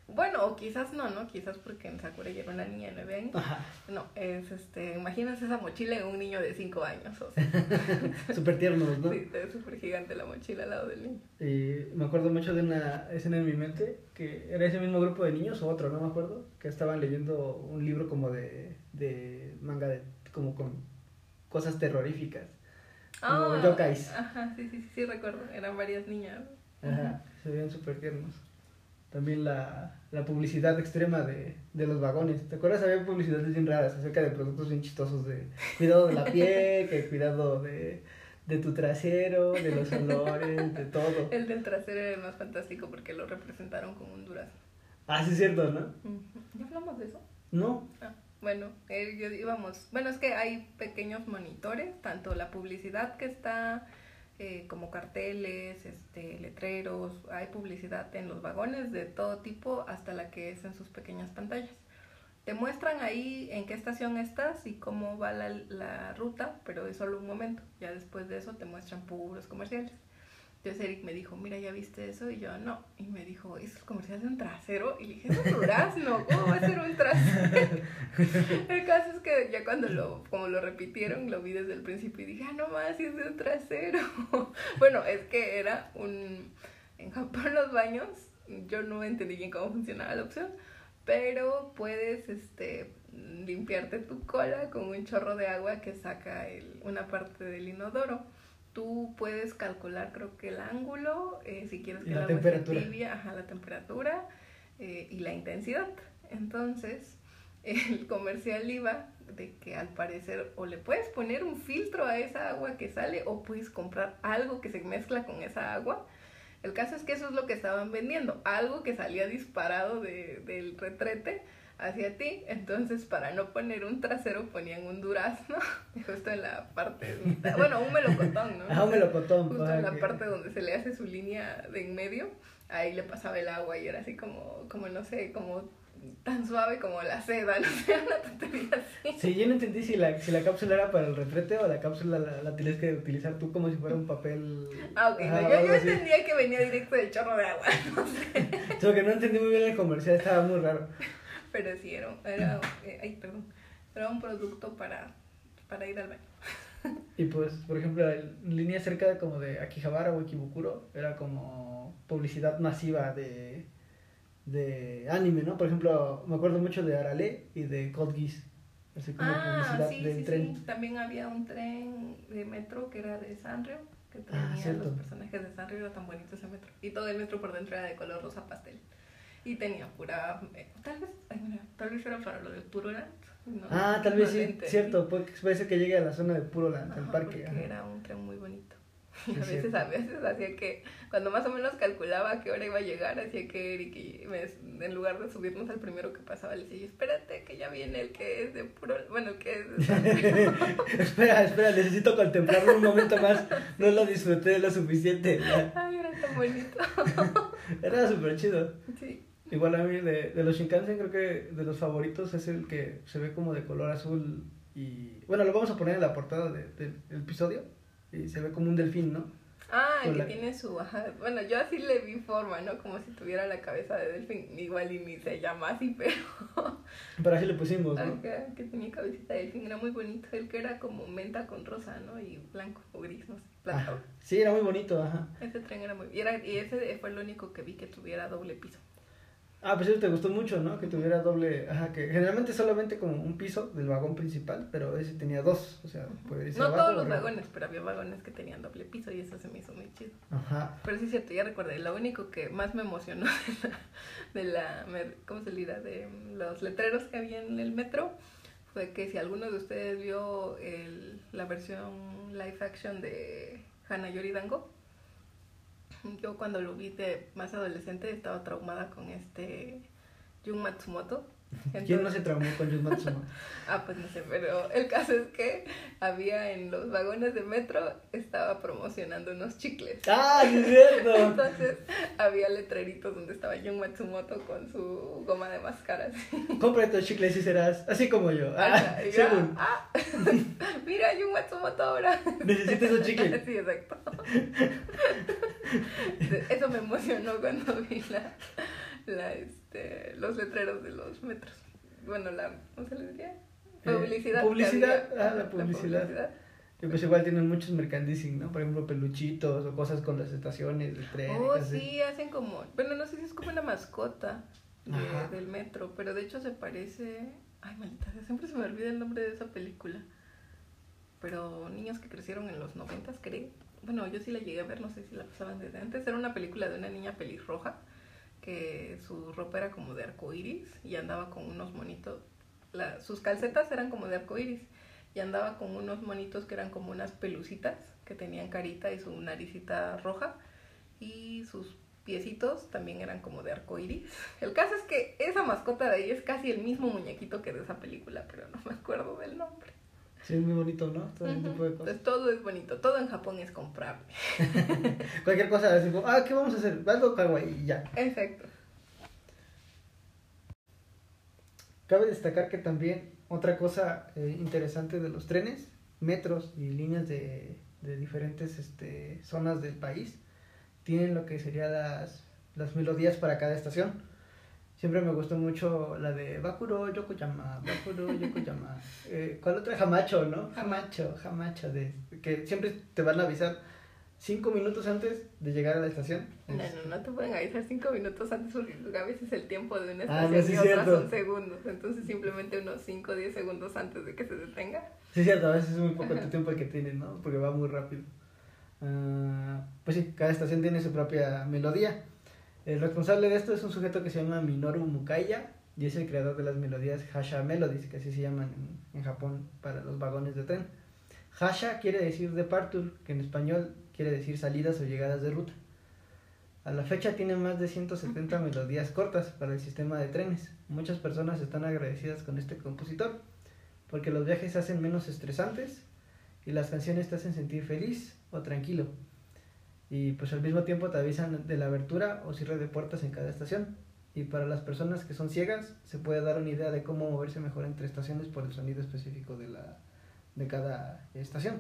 Bueno, o quizás no, ¿no? Quizás porque en Sakura ya era una niña de nueve años. Ajá, No, es este, imagínense esa mochila en un niño de cinco años. O sea, súper tiernos, ¿no? sí, es súper gigante la mochila al lado del niño. Y me acuerdo mucho de una escena en mi mente, que era ese mismo grupo de niños o otro, no me acuerdo, que estaban leyendo un libro como de, de manga, de, como con cosas terroríficas. Como yokais. Ajá, sí, sí, sí, sí, recuerdo. Eran varias niñas. Ajá, se veían súper tiernos. También la, la publicidad extrema de, de los vagones. ¿Te acuerdas? Había publicidades bien raras acerca de productos bien chistosos de cuidado de la piel, que cuidado de, de tu trasero, de los olores, de todo. El del trasero era el más fantástico porque lo representaron como un durazno. Ah, sí es cierto, ¿no? ¿Ya hablamos de eso? No, Ah, bueno, eh, yo íbamos. Bueno, es que hay pequeños monitores, tanto la publicidad que está eh, como carteles, este, letreros, hay publicidad en los vagones de todo tipo hasta la que es en sus pequeñas pantallas. Te muestran ahí en qué estación estás y cómo va la, la ruta, pero es solo un momento. Ya después de eso te muestran puros comerciales. Entonces Eric me dijo, mira, ¿ya viste eso? Y yo, no. Y me dijo, ¿eso es comercial de un trasero? Y dije, es un durazno, ¿cómo va a ser un trasero? el caso es que ya cuando lo, como lo repitieron, lo vi desde el principio y dije, ah, no más, es de un trasero. bueno, es que era un... En Japón los baños, yo no entendí bien cómo funcionaba la opción, pero puedes, este limpiarte tu cola con un chorro de agua que saca el, una parte del inodoro tú puedes calcular creo que el ángulo, eh, si quieres que la, agua esté tibia, ajá, la temperatura eh, y la intensidad. Entonces, el comercial iba de que al parecer o le puedes poner un filtro a esa agua que sale o puedes comprar algo que se mezcla con esa agua. El caso es que eso es lo que estaban vendiendo, algo que salía disparado de, del retrete hacia ti. Entonces, para no poner un trasero, ponían un durazno, justo en la parte, bueno, un melocotón, ¿no? Ah, un melocotón. Justo en la parte donde se le hace su línea de en medio, ahí le pasaba el agua y era así como, como no sé, como tan suave como la seda, no sé, una tontería así. Sí, yo no entendí si la, si la cápsula era para el retrete o la cápsula la, tienes que utilizar tú como si fuera un papel. Ah, ok, yo, yo entendía que venía directo del chorro de agua, no sé. Solo que no entendí muy bien el comercial, estaba muy raro pero sí era, era, eh, ay, perdón, era un producto para, para ir al baño. Y pues, por ejemplo, en línea cerca como de Akihabara o Ikibukuro, era como publicidad masiva de, de anime, ¿no? Por ejemplo, me acuerdo mucho de Arale y de Cold Geass. Así como ah, publicidad sí, del sí, tren. Sí. También había un tren de metro que era de Sanrio, que ah, tenía los personajes de Sanrio, era tan bonito ese metro. Y todo el metro por dentro era de color rosa pastel y tenía pura. Eh, tal vez, tal vez era para lo del Puro Land. ah, tal vez sí, cierto, puede ser que llegue a la zona de Puro Land, el parque. Porque era un tren muy bonito. a veces, a veces hacía que, cuando más o menos calculaba a qué hora iba a llegar, hacía que Eric y me, en lugar de subirnos al primero que pasaba, le decía, espérate que ya viene el que es de puro, bueno, que es de Espera, espera, necesito contemplarlo un momento más, no lo disfruté lo suficiente. Ay, era tan bonito. era súper chido. Sí. Igual a mí de, de los Shinkansen creo que de los favoritos es el que se ve como de color azul y... Bueno, lo vamos a poner en la portada del de, episodio y se ve como un delfín, ¿no? Ah, que tiene su... Ajá. Bueno, yo así le vi forma, ¿no? Como si tuviera la cabeza de delfín. Igual y ni se llama así, pero... Pero así le pusimos, ¿no? que tenía cabecita de delfín, era muy bonito. El que era como menta con rosa, ¿no? Y blanco o gris, no sé. Sí, era muy bonito, ajá. Ese tren era muy... Y, era, y ese fue el único que vi que tuviera doble piso. Ah, pues eso te gustó mucho, ¿no? Que tuviera doble, ajá, que generalmente solamente como un piso del vagón principal, pero ese tenía dos, o sea, puede irse No todos los vagones, pero había vagones que tenían doble piso y eso se me hizo muy chido. Ajá. Pero sí es cierto, ya recordé, lo único que más me emocionó de la, ¿cómo se dirá? De los letreros que había en el metro fue que si alguno de ustedes vio el, la versión live action de Hana Dango, yo cuando lo vi de más adolescente estaba traumada con este Jun Matsumoto. ¿Quién no se traumó con Jun Matsumoto? ah, pues no sé, pero el caso es que había en los vagones de metro, estaba promocionando unos chicles. ¡Ah, es cierto! Entonces había letreritos donde estaba Jun Matsumoto con su goma de máscaras. Compra estos chicles y serás así como yo. Ah, según. Ah, mira, Jun Matsumoto ahora. Necesitas esos chicles. sí, exacto. Eso me emocionó cuando vi la, la, este, los letreros de los metros. Bueno, la, ¿cómo se le diría? Eh, publicidad. publicidad, ah, la publicidad. Y pues igual tienen muchos merchandising, ¿no? Por ejemplo, peluchitos o cosas con las estaciones de tren. Oh, sí, hacen como, bueno, no sé si es como una mascota del metro, pero de hecho se parece, ay, maldita, siempre se me olvida el nombre de esa película. Pero niños que crecieron en los noventas, creo bueno, yo sí la llegué a ver, no sé si la pasaban desde antes, era una película de una niña pelirroja que su ropa era como de arco iris y andaba con unos monitos, la, sus calcetas eran como de arco iris y andaba con unos monitos que eran como unas pelucitas que tenían carita y su naricita roja y sus piecitos también eran como de arco iris. El caso es que esa mascota de ahí es casi el mismo muñequito que de esa película, pero no me acuerdo del nombre. Sí, es muy bonito, ¿no? Todo tipo de cosas. Pues todo es bonito, todo en Japón es comprable. Cualquier cosa, decimos, ah, ¿qué vamos a hacer? Algo kawaii y ya. Exacto. Cabe destacar que también otra cosa eh, interesante de los trenes, metros y líneas de, de diferentes este, zonas del país tienen lo que serían las, las melodías para cada estación. Siempre me gustó mucho la de Bakuro Yokoyama, Bakuro Yokoyama. Eh, ¿Cuál otra? Hamacho, ¿no? Hamacho, Hamacho, de, que siempre te van a avisar cinco minutos antes de llegar a la estación. No, no, no te pueden avisar cinco minutos antes porque a veces el tiempo de una Ah, no, estación sí, y otra son segundos. Entonces simplemente unos 5 o 10 segundos antes de que se detenga. Sí, es cierto, a veces es muy poco el tiempo que tienes, ¿no? Porque va muy rápido. Ah, pues sí, cada estación tiene su propia melodía. El responsable de esto es un sujeto que se llama Minoru Mukaiya y es el creador de las melodías Hasha Melodies, que así se llaman en, en Japón para los vagones de tren. Hasha quiere decir departure, que en español quiere decir salidas o llegadas de ruta. A la fecha tiene más de 170 melodías cortas para el sistema de trenes. Muchas personas están agradecidas con este compositor porque los viajes se hacen menos estresantes y las canciones te hacen sentir feliz o tranquilo. Y pues al mismo tiempo te avisan de la abertura o cierre de puertas en cada estación. Y para las personas que son ciegas se puede dar una idea de cómo moverse mejor entre estaciones por el sonido específico de, la, de cada estación.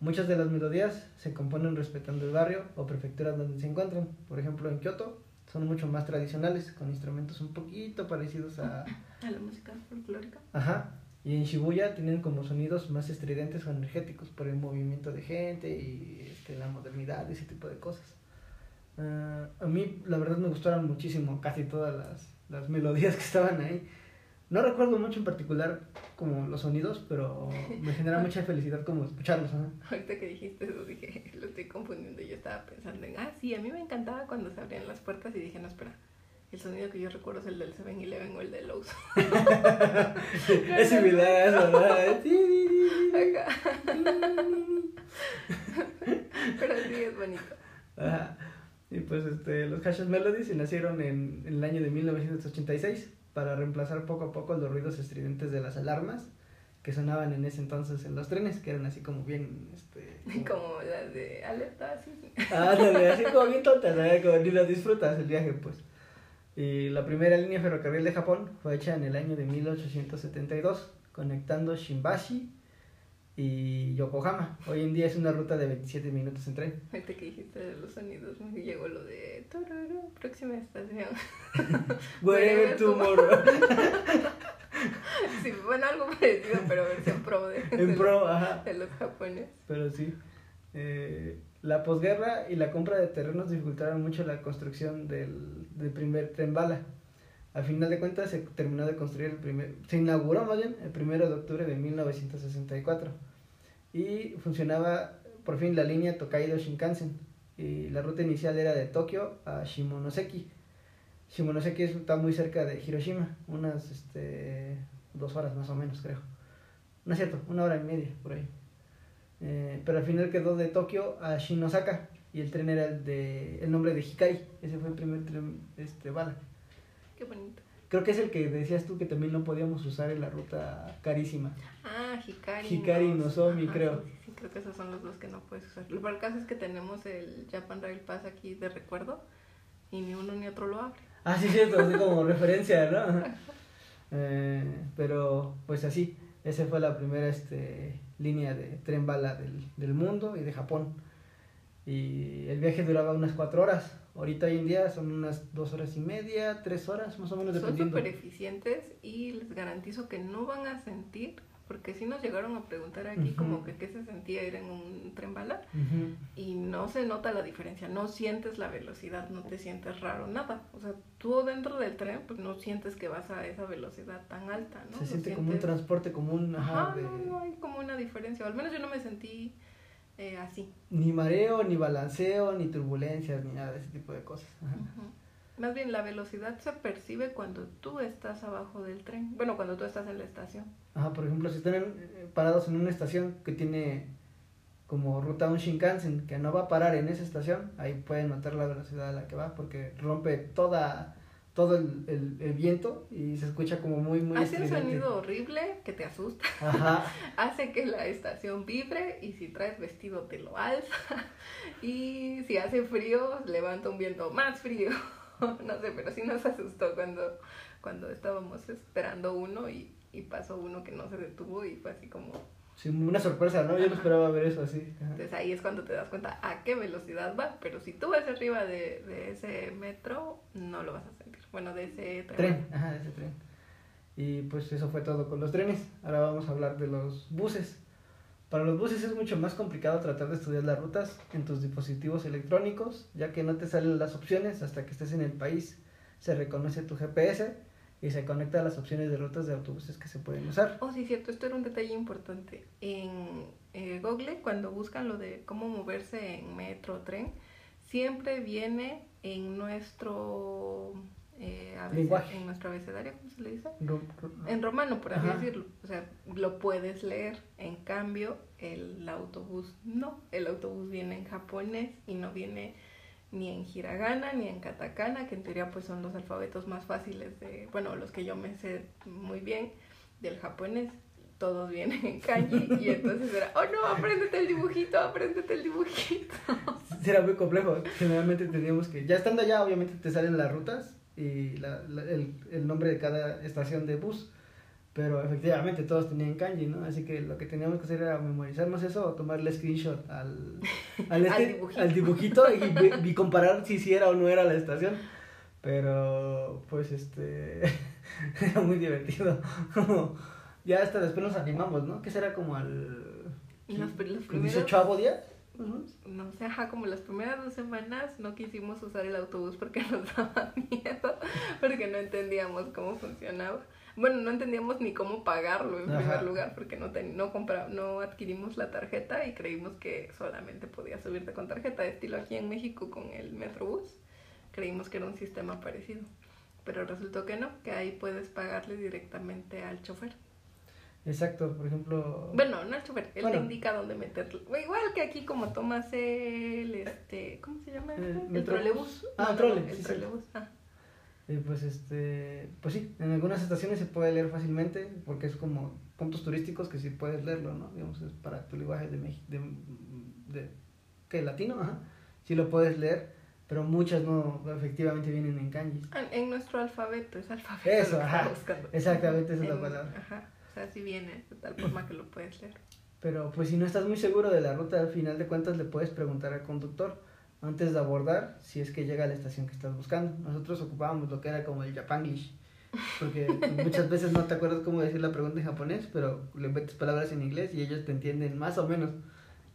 Muchas de las melodías se componen respetando el barrio o prefectura donde se encuentran. Por ejemplo, en Kioto son mucho más tradicionales, con instrumentos un poquito parecidos a, A la música folclórica. Ajá. Y en Shibuya tienen como sonidos más estridentes o energéticos por el movimiento de gente y este, la modernidad y ese tipo de cosas. Ah, a mí, la verdad, me gustaron muchísimo casi todas las, las melodías que estaban ahí. No recuerdo mucho en particular como los sonidos, pero me genera mucha felicidad como escucharlos. ¿no? Ahorita que dijiste eso dije, lo estoy confundiendo. Yo estaba pensando en, ah, sí, a mí me encantaba cuando se abrían las puertas y dije, no, espera. El sonido que yo recuerdo es el del 7-Eleven o el del Lowe's. es similar a eso, ¿verdad? Pero sí es bonito. Ajá. Y pues este, los Hashes Melodies nacieron en, en el año de 1986 para reemplazar poco a poco los ruidos estridentes de las alarmas que sonaban en ese entonces en los trenes, que eran así como bien... Este, Como las de alerta, así. Ándale, así como bien tontas, ¿verdad? Como ni lo disfrutas el viaje, pues. Y la primera línea ferrocarril de Japón fue hecha en el año de 1872, conectando Shimbashi y Yokohama. Hoy en día es una ruta de 27 minutos en tren. Ahorita que dijiste de los sonidos, me llegó lo de tururú, próxima estación. Wherever tomorrow. Sí, bueno, algo parecido, pero versión pro de, en de pro, los, ajá. de los japoneses. Pero sí. Eh, la posguerra y la compra de terrenos dificultaron mucho la construcción del, primer tren bala. Al final de cuentas se terminó de construir el primer, se inauguró más bien el primero de octubre de 1964 y funcionaba por fin la línea Tokaido Shinkansen y la ruta inicial era de Tokio a Shimonoseki. Shimonoseki está muy cerca de Hiroshima, unas este, dos horas más o menos creo. No es cierto, una hora y media por ahí. Eh, pero al final quedó de Tokio a Shinosaka y el tren era el de el nombre de Hikari, ese fue el primer tren este bala. Qué bonito. Creo que es el que decías tú que también no podíamos usar en la ruta carísima. Ah, Hikari. Hikari no- Nozomi, Ajá, creo. Sí, sí, sí, creo que esos son los dos que no puedes usar. Lo peor caso es que tenemos el Japan Rail Pass aquí de recuerdo y ni uno ni otro lo abre. Ah, sí, cierto, así como referencia, ¿no? Eh, pero pues así, esa fue la primera este, línea de tren bala del, del mundo y de Japón. Y el viaje duraba unas cuatro horas. Ahorita hoy en día son unas dos horas y media, tres horas, más o menos Son súper eficientes y les garantizo que no van a sentir, porque sí nos llegaron a preguntar aquí como que qué se sentía ir en un tren bala y no se nota la diferencia, no sientes la velocidad, no te sientes raro, nada. O sea, tú dentro del tren pues no sientes que vas a esa velocidad tan alta, ¿no? Se siente como un transporte común, ajá, Ajá, de- no, no hay como una diferencia, o al menos yo no me sentí eh, así. ni mareo, ni balanceo, ni turbulencias, ni nada de ese tipo de cosas. Ajá. Más bien la velocidad se percibe cuando tú estás abajo del tren, bueno, cuando tú estás en la estación. Ajá, por ejemplo, si están en- eh, parados en una estación que tiene como ruta un Shinkansen que no va a parar en esa estación, ahí pueden notar la velocidad a la que va porque rompe toda todo el, el- el viento y se escucha como muy muy Hace un sonido horrible que te asusta, Ajá. hace que la estación vibre y si traes vestido te lo alza y si hace frío levanta un viento más frío. No sé, pero sí nos asustó cuando, cuando estábamos esperando uno y, y pasó uno que no se detuvo y fue así como Sí, una sorpresa, ¿no? Yo no esperaba ver eso así. Entonces ahí es cuando te das cuenta a qué velocidad va, pero si tú vas arriba de, de ese metro, no lo vas a sentir. Bueno, de ese tren. Tren, ajá, de ese tren. Y pues eso fue todo con los trenes. Ahora vamos a hablar de los buses. Para los buses es mucho más complicado tratar de estudiar las rutas en tus dispositivos electrónicos, ya que no te salen las opciones hasta que estés en el país. Se reconoce tu GPS y se conecta a las opciones de rutas de autobuses que se pueden usar. Oh, sí, cierto, esto era un detalle importante. En eh, Google, cuando buscan lo de cómo moverse en metro tren, siempre viene en nuestro eh, lenguaje, en nuestro abecedario, ¿cómo se le dice? en romano, por así decirlo. O sea, lo puedes leer. En cambio, el autobús no. El autobús viene en japonés y no viene ni en hiragana ni en katakana, que en teoría pues son los alfabetos más fáciles de, bueno, los que yo me sé muy bien del japonés, todos vienen en kanji y entonces era, oh no, apréndete el dibujito, apréndete el dibujito. Era muy complejo, generalmente teníamos que, ya estando allá obviamente te salen las rutas y la, el, el nombre de cada estación de bus, pero efectivamente todos tenían kanji, ¿no? Así que lo que teníamos que hacer era memorizarnos eso o tomarle screenshot al, al, este, al dibujito, y, comparar si sí era o no era la estación. Pero, pues, este, era muy divertido. ya hasta después nos animamos, ¿no? Que será como al... Los, los primeros... 18 No sé, ajá, como las primeras dos semanas no quisimos usar el autobús porque nos daba miedo, porque no entendíamos cómo funcionaba bueno, no entendíamos ni cómo pagarlo en primer lugar porque no, no, no adquirimos la tarjeta y creímos que solamente podía subirte con tarjeta, de estilo aquí en México con el Metrobús. Creímos que era un sistema parecido, pero resultó que no, que ahí puedes pagarle directamente al chofer. Exacto, por ejemplo. Bueno, no al chofer, él te indica dónde meterlo. Igual que aquí como tomas el, este, ¿cómo se llama? El, trolebús. Ah, el trole, el trolebús. Ah pues este, pues sí, en algunas estaciones se puede leer fácilmente porque es como puntos turísticos que sí puedes leerlo, ¿no? Digamos, es para tu lenguaje de, de, de ¿qué? Latino, ajá. Sí lo puedes leer, pero muchas no efectivamente vienen en kanji. Ah, en nuestro alfabeto, es alfabeto. Eso, ajá. Exactamente, esa es la palabra. Ajá, o sea, sí viene de tal forma que lo puedes leer. Pero pues si no estás muy seguro de la ruta, al final de cuentas le puedes preguntar al conductor antes de abordar si es que llega a la estación que estás buscando. Nosotros ocupábamos lo que era como el Japanglish, porque muchas veces no te acuerdas cómo decir la pregunta en japonés, pero le metes palabras en inglés y ellos te entienden más o menos.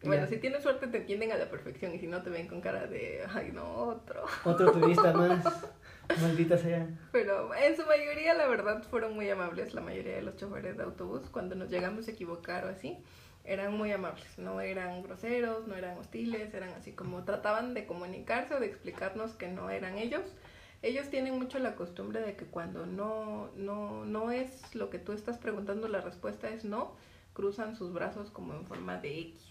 Bueno, si tienes suerte te entienden a la perfección y si no te ven con cara de, ay no, otro. Otro turista más, maldita sea. Pero en su mayoría la verdad fueron muy amables la mayoría de los choferes de autobús cuando nos llegamos a equivocar o así eran muy amables, no eran groseros, no eran hostiles, eran así como trataban de comunicarse o de explicarnos que no eran ellos. Ellos tienen mucho la costumbre de que cuando no, no, no es lo que tú estás preguntando, la respuesta es no, cruzan sus brazos como en forma de X.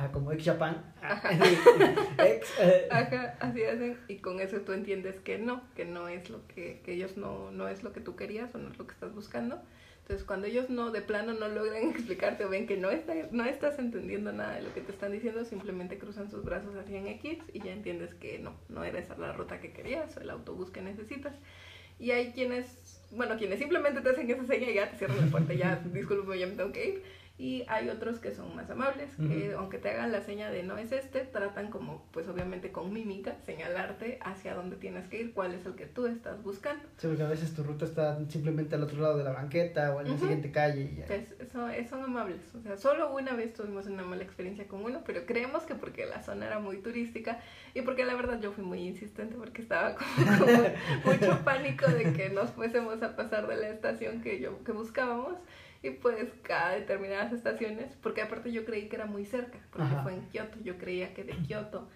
Ah, como ex Japan. Ajá. Ajá, así hacen. Y con eso tú entiendes que no, que no es lo que, que ellos no, no es lo que tú querías o no es lo que estás buscando. Entonces, cuando ellos no, de plano, no logran explicarte o ven que no, está, no estás entendiendo nada de lo que te están diciendo, simplemente cruzan sus brazos hacia en X y ya entiendes que no, no era esa la ruta que querías o el autobús que necesitas. Y hay quienes, bueno, quienes simplemente te hacen esa seña y ya te cierran la puerta, ya, disculpe, ya me tengo que ir y hay otros que son más amables, que aunque te hagan la seña de no es este, tratan como, pues obviamente con mímica, señalarte hacia dónde tienes que ir, cuál es el que tú estás buscando. Sí, porque a veces tu ruta está simplemente al otro lado de la banqueta o en la siguiente calle. Y ya. Pues son, son amables, o sea, solo una vez tuvimos una mala experiencia con uno, pero creemos que porque la zona era muy turística y porque la verdad yo fui muy insistente porque estaba como, como mucho pánico de que nos fuésemos a pasar de la estación que yo que buscábamos y pues cada determinadas estaciones, porque aparte yo creí que era muy cerca, porque fue en Kioto, yo creía que de Kioto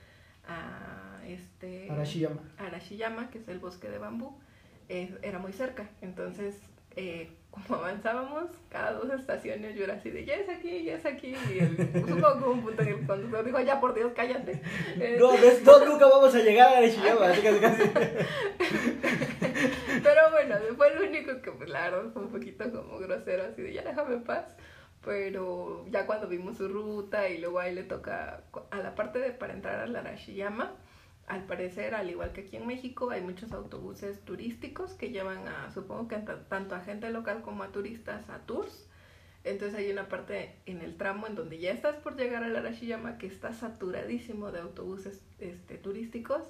a este Arashiyama, Arashiyama que es el bosque de bambú, era muy cerca. Entonces, eh, como avanzábamos, cada dos estaciones yo era así de, ya es aquí, ya es aquí. Y el, supongo un punto en el conductor dijo, ya por Dios, cállate. No, no, nunca vamos a llegar a Arashiyama, así casi. Pero bueno, fue el único que, pues, la verdad, fue un poquito como grosero, así de ya déjame en paz. Pero ya cuando vimos su ruta y luego ahí le toca a la parte de para entrar a la Arashiyama, al parecer, al igual que aquí en México, hay muchos autobuses turísticos que llevan a, supongo que tanto a gente local como a turistas a tours. Entonces hay una parte en el tramo en donde ya estás por llegar al Arashiyama que está saturadísimo de autobuses este, turísticos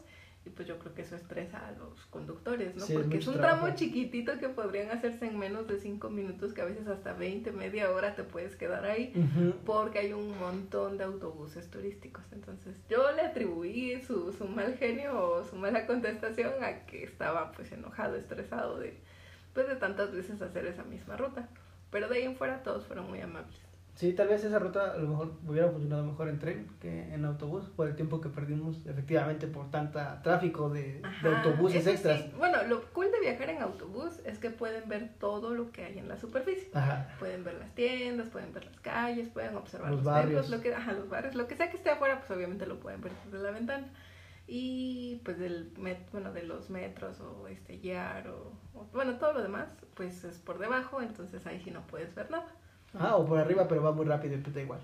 y pues yo creo que eso estresa a los conductores, ¿no? Sí, Porque es, un trabajo. tramo chiquitito que podrían hacerse en menos de cinco minutos, que a veces hasta 20, media hora te puedes quedar ahí porque hay un montón de autobuses turísticos. Entonces yo le atribuí su, su mal genio o su mala contestación a que estaba pues enojado, estresado de, pues, de tantas veces hacer esa misma ruta. Pero de ahí en fuera todos fueron muy amables. Sí, tal vez esa ruta a lo mejor hubiera funcionado mejor en tren que en autobús por el tiempo que perdimos efectivamente por tanta tráfico de, autobuses extras. sí. Bueno, lo cool de viajar en autobús es que pueden ver todo lo que hay en la superficie. Ajá. Pueden ver las tiendas, pueden ver las calles, pueden observar Los los, barrios. templos, lo que, ajá, los barrios, lo que sea que esté afuera, pues obviamente lo pueden ver desde la ventana. Y pues del met, bueno, de los metros o este YAR o, o, bueno, todo lo demás, pues es por debajo, entonces ahí sí no puedes ver nada. Ah, o por arriba, pero va muy rápido y pues da igual.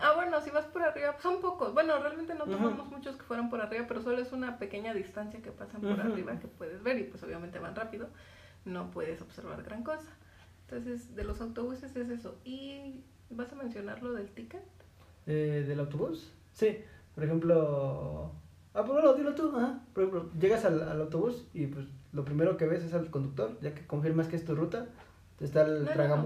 Ah, bueno, si vas por arriba, son pocos. Bueno, realmente no tomamos muchos que fueron por arriba, pero solo es una pequeña distancia que pasan por arriba que puedes ver y pues obviamente van rápido. No puedes observar gran cosa. Entonces, de los autobuses es eso. ¿Y vas a mencionar lo del ticket? Eh, ¿Del autobús? Sí, por ejemplo... Ah, pues bueno, dilo tú. Ajá. Por ejemplo, llegas al, al autobús y pues lo primero que ves es al conductor, ya que confirmas que es tu ruta, está el No, no.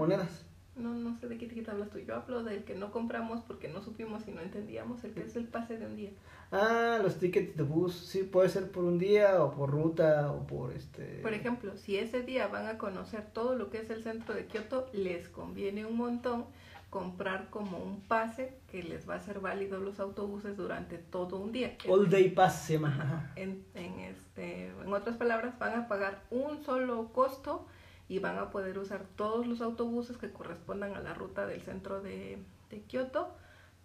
No, no sé de qué ticket hablas tú. Yo hablo del que no compramos porque no supimos y no entendíamos, el que es el pase de un día. Ah, los tickets de bus, sí, puede ser por un día o por ruta o por este... Por ejemplo, si ese día van a conocer todo lo que es el centro de Kioto, les conviene un montón comprar como un pase que les va a ser válido los autobuses durante todo un día. All Day Pass se llama. En, en, este, en otras palabras, van a pagar un solo costo y van a poder usar todos los autobuses que correspondan a la ruta del centro de, de Kioto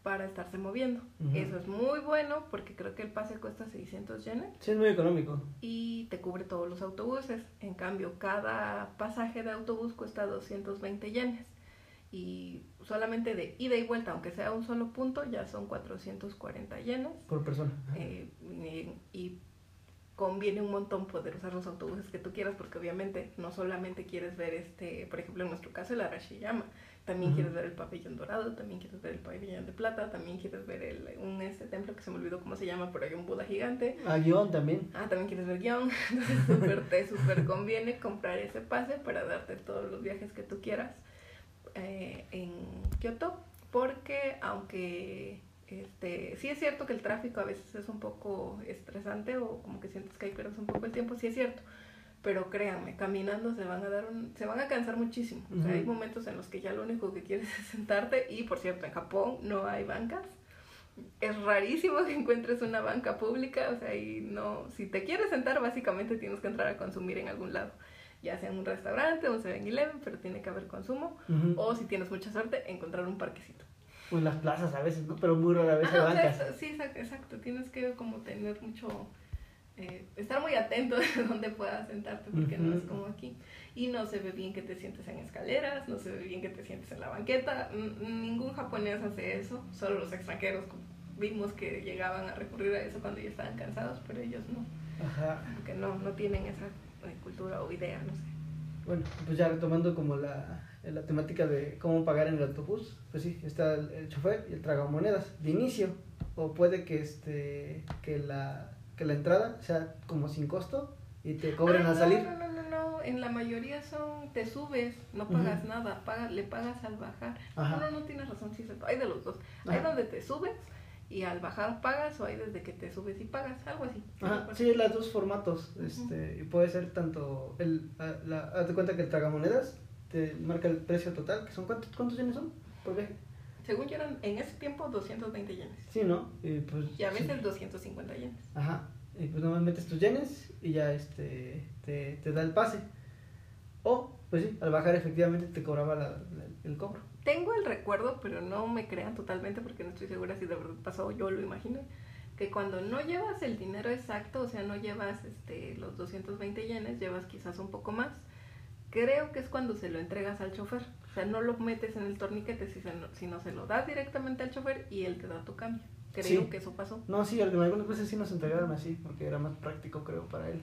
para estarse moviendo. Eso es muy bueno porque creo que el pase cuesta 600 yenes Sí, es muy económico. y te cubre todos los autobuses. En cambio, cada pasaje de autobús cuesta 220 yenes. Y solamente de ida y vuelta, aunque sea un solo punto, ya son 440 yenes. Por persona. Eh, y, y conviene un montón poder usar los autobuses que tú quieras, porque obviamente no solamente quieres ver, este por ejemplo, en nuestro caso, el Arashiyama. También quieres ver el pabellón dorado, también quieres ver el pabellón de plata, también quieres ver el, un este templo que se me olvidó cómo se llama, pero hay un Buda gigante. Ah, guion también. Ah, también quieres ver guion. Entonces, súper te súper conviene comprar ese pase para darte todos los viajes que tú quieras eh, en Kioto. Porque, aunque este, sí es cierto que el tráfico a veces es un poco estresante o como que sientes que ahí pierdes un poco el tiempo, sí es cierto. Pero créanme, caminando se van a dar un, se van a cansar muchísimo. O sea, hay momentos en los que ya lo único que quieres es sentarte y por cierto, en Japón no hay bancas es rarísimo que encuentres una banca pública, o sea, y no, si te quieres sentar, básicamente tienes que entrar a consumir en algún lado, ya sea en un restaurante, un 7-Eleven, pero tiene que haber consumo, o si tienes mucha suerte, encontrar un parquecito. En las plazas a veces, ¿no? Pero muy rara vez o sea, sí, exacto, exacto, tienes que como tener mucho, eh, estar muy atento de dónde puedas sentarte, porque no es como aquí. Y no se ve bien que te sientes en escaleras, no se ve bien que te sientes en la banqueta, ningún japonés hace eso, solo los extranjeros vimos que llegaban a recurrir a eso cuando ya estaban cansados, pero ellos no, Ajá. porque no, no tienen esa eh, cultura o idea, no sé. Bueno, pues ya retomando como la, la temática de cómo pagar en el autobús, pues sí, está el, el chofer y el tragamonedas de inicio, o puede que este que la que la entrada sea como sin costo y te cobren Ah, al no, salir. No, no, no, no, en la mayoría son, te subes, no pagas Ujú. nada, paga, le pagas al bajar. Ajá. No, no, no tienes razón, sí, hay de los dos. Hay Ajá. donde te subes y al bajar pagas o hay desde que te subes y pagas, algo así. Ajá, sí, las dos formatos, este, y puede ser tanto el, a- la, hazte cuenta que el tragamonedas te marca el precio total, que son cuántos, cuántos yenes son por viaje. Según yo eran en ese tiempo 220 yenes. Sí, ¿no? Y pues Y a sí. veces 250 yenes. Ajá. Y pues nomás metes tus yenes y ya este te, te da el pase. O, pues sí, al bajar efectivamente te cobraba la- la- el cobro. Tengo el recuerdo, pero no me crean totalmente porque no estoy segura si de verdad pasó, yo lo imaginé, que cuando no llevas el dinero exacto, o sea, no llevas este, los 220 yenes, llevas quizás un poco más, creo que es cuando se lo entregas al chofer. O sea, no lo metes en el torniquete, sino se lo das directamente al chofer y él te da tu cambio. Creo Sí. que eso pasó. No, sí, algunas veces sí nos entregaron así, porque era más práctico, creo, para él.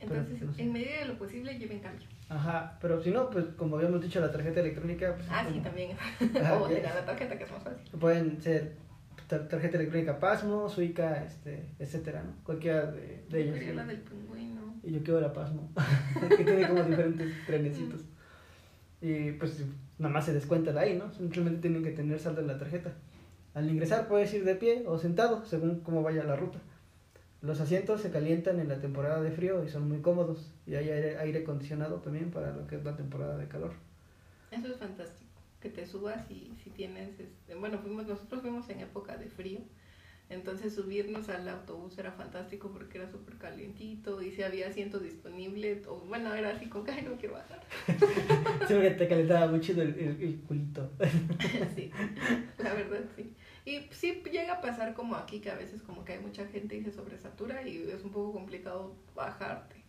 Entonces, Pero, no sé. en medida de lo posible, lleven cambio. Ajá, pero si no, pues como habíamos dicho, la tarjeta electrónica. Pues, Ah, sí, también. O tengan la tarjeta, que es más fácil. Pueden ser tar- tarjeta electrónica Pasmo, Suica, este, etcétera, ¿no? Cualquiera de, de la del pingüino. Y yo quiero la Pasmo, que tiene como diferentes trenecitos. Y pues nada más se descuenta de ahí, ¿no? Simplemente tienen que tener saldo en la tarjeta. Al ingresar puedes ir de pie o sentado, según cómo vaya la ruta. Los asientos se calientan en la temporada de frío y son muy cómodos. Y hay aire, aire acondicionado también para lo que es la temporada de calor. Eso es fantástico. Que te subas y si tienes, este, bueno, fuimos, nosotros fuimos en época de frío, entonces subirnos al autobús era fantástico porque era súper calientito y si había asiento disponible, o bueno, era así como que "Ay, no quiero bajar. Siempre te calentaba muy chido el, el, el culito. sí, la verdad sí. Y sí llega a pasar como aquí, que a veces como que hay mucha gente y se sobresatura y es un poco complicado bajarte.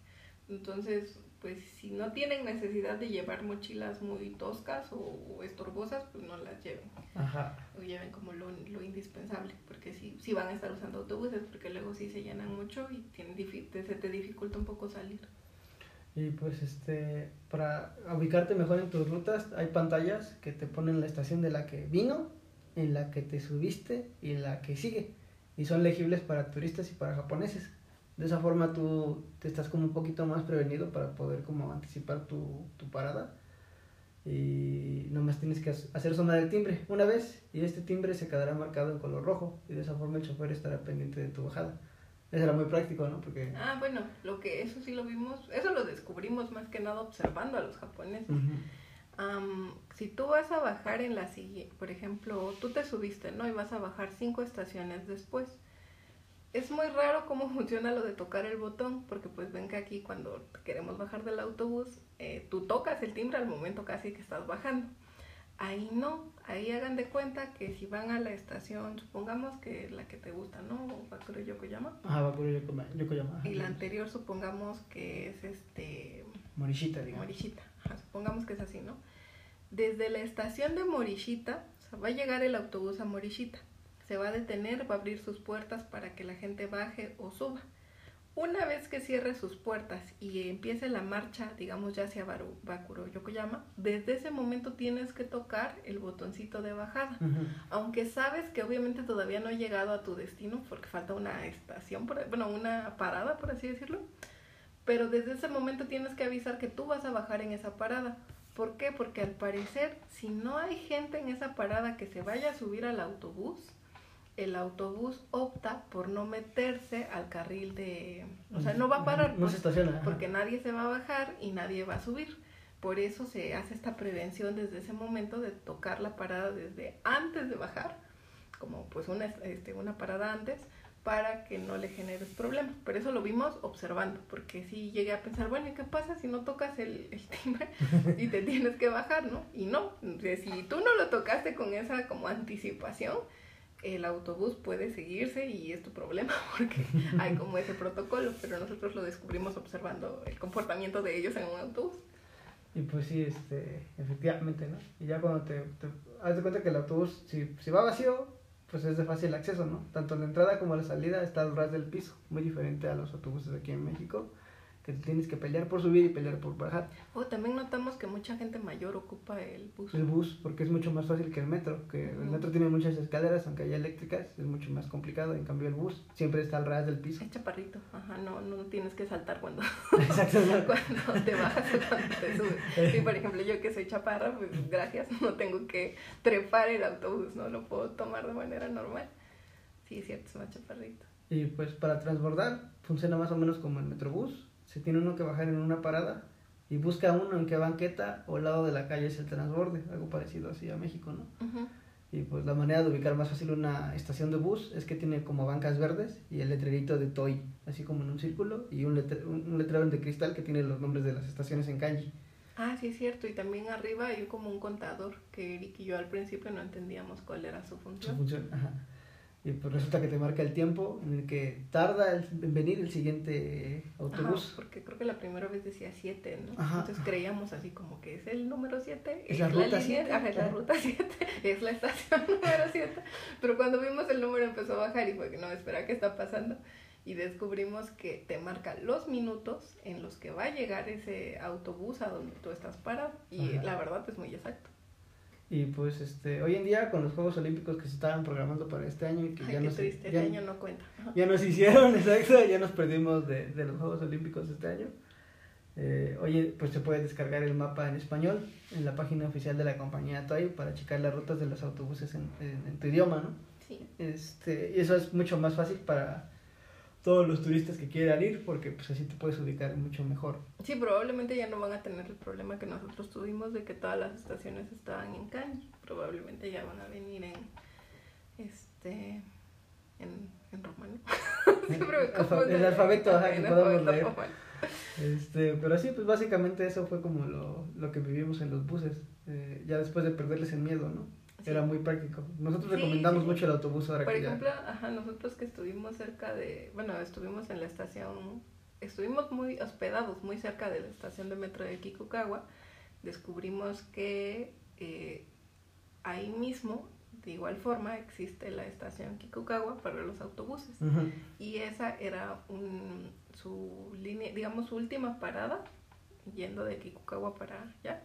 Entonces, pues si no tienen necesidad de llevar mochilas muy toscas o, o estorbosas, pues no las lleven. Ajá. o lleven como lo, lo indispensable, porque si, si van a estar usando autobuses, porque luego sí se llenan mucho y tienen se te dificulta un poco salir. Y pues este, para ubicarte mejor en tus rutas, hay pantallas que te ponen la estación de la que vino, en la que te subiste y en la que sigue. Y son legibles para turistas y para japoneses. De esa forma tú te estás como un poquito más prevenido para poder como anticipar tu, tu parada. Y nomás tienes que hacer sonar el timbre una vez y este timbre se quedará marcado en color rojo y de esa forma el chofer estará pendiente de tu bajada. Eso era muy práctico, ¿no? Porque... Ah, bueno, lo que eso sí lo vimos, eso lo descubrimos más que nada observando a los japoneses. Am, si tú vas a bajar en la siguiente, por ejemplo, tú te subiste, ¿no? Y vas a bajar cinco estaciones después. Es muy raro cómo funciona lo de tocar el botón, porque pues ven que aquí cuando queremos bajar del autobús, eh, tú tocas el timbre al momento casi que estás bajando. Ahí no, ahí hagan de cuenta que si van a la estación, supongamos que la que te gusta, ¿no? Bakuro Yokoyama. Ajá, Bakuro Yokoyama. ajá. Y la anterior supongamos que es este Morishita, digamos. Morishita, ajá, supongamos que es así, ¿no? Desde la estación de Morishita, o sea, va a llegar el autobús a Morishita, se va a detener, va a abrir sus puertas para que la gente baje o suba. Una vez que cierre sus puertas y empiece la marcha, digamos ya hacia Baru- Bakuro Yokoyama, desde ese momento tienes que tocar el botoncito de bajada. Ujú. Aunque sabes que obviamente todavía no ha llegado a tu destino porque falta una estación, por- bueno, una parada, por así decirlo. Pero desde ese momento tienes que avisar que tú vas a bajar en esa parada. ¿Por qué? Porque al parecer, si no hay gente en esa parada que se vaya a subir al autobús, el autobús opta por no meterse al carril de... O sea, no va a parar. No se estaciona. Porque nadie se va a bajar y nadie va a subir. Por eso se hace esta prevención desde ese momento de tocar la parada desde antes de bajar, como pues una, este, una parada antes, para que no le generes problemas. Pero eso lo vimos observando, porque sí llegué a pensar, bueno, ¿y qué pasa si no tocas el, el timbre y te tienes que bajar, no? Y no, si tú no lo tocaste con esa como anticipación, el autobús puede seguirse y es tu problema porque hay como ese protocolo, pero nosotros lo descubrimos observando el comportamiento de ellos en un autobús. Y pues sí, este, efectivamente, ¿no? Y ya cuando te, te haz de cuenta que el autobús, si, si va vacío, pues es de fácil acceso, ¿no? Tanto la entrada como la salida está al ras del piso, muy diferente a los autobuses aquí en México, que tienes que pelear por subir y pelear por bajar. Oh, también notamos que mucha gente mayor ocupa el bus. El bus, porque es mucho más fácil que el metro, que el metro tiene muchas escaleras, aunque haya eléctricas, es mucho más complicado, en cambio el bus siempre está al ras del piso. Es chaparrito, ajá, no, no tienes que saltar cuando, cuando te bajas o cuando te subes. Sí, por ejemplo, yo que soy chaparra, pues gracias, no tengo que trepar el autobús, no lo puedo tomar de manera normal. Sí, es cierto, es más chaparrito. Y pues para transbordar funciona más o menos como el metrobús. Se tiene uno que bajar en una parada y busca uno en qué banqueta o lado de la calle es el transborde, algo parecido así a México, ¿no? Ujú. Y pues la manera de ubicar más fácil una estación de bus es que tiene como bancas verdes y el letrerito de Toy, así como en un círculo, y un, letre- un letrero de cristal que tiene los nombres de las estaciones en kanji. Ah, sí, es cierto. Y también arriba hay como un contador que Eric y yo al principio no entendíamos cuál era su Su función. función, ajá. Y pues resulta que te marca el tiempo en el que tarda en venir el siguiente Ajá, autobús. porque creo que la primera vez decía 7, ¿no? Ajá. Entonces creíamos así como que es el número 7. Es la ruta siete. Ajá, es la Ajá. ruta 7, es la estación número 7. Pero cuando vimos el número empezó a bajar y fue que no, espera, ¿qué está pasando? y descubrimos que te marca los minutos en los que va a llegar ese autobús a donde tú estás parado y Ajá. la verdad es muy exacto. Y pues este, hoy en día con los Juegos Olímpicos que se estaban programando para este año y que Ay, ya qué no se, triste, ya, este año no cuenta. Ya nos hicieron, exacto, ya nos perdimos de, de los Juegos Olímpicos este año. Eh, oye, pues se puede descargar el mapa en español en la página oficial de la compañía Toy para checar las rutas de los autobuses en, en- en tu idioma, ¿no? Sí. Este, y eso es mucho más fácil para todos los turistas que quieran ir porque pues así te puedes ubicar mucho mejor. Sí, probablemente ya no van a tener el problema que nosotros tuvimos de que todas las estaciones estaban en Cannes. Probablemente ya van a venir en este en, en romano. Siempre me confundo. el alfabeto, ajá, que podamos leer. romano. Este, pero sí, pues básicamente eso fue como lo, lo que vivimos en los buses, eh, ya después de perderles el miedo, ¿no? Era muy práctico. Nosotros Sí, recomendamos sí. mucho el autobús ahora Por que ya- ejemplo, ajá, nosotros que estuvimos cerca de, bueno, estuvimos en la estación, estuvimos muy hospedados muy cerca de la estación de metro de Kikukawa, descubrimos que eh, ahí mismo, de igual forma, existe la estación Kikukawa para los autobuses. Y esa era un, su línea, digamos, su última parada, yendo de Kikukawa para allá,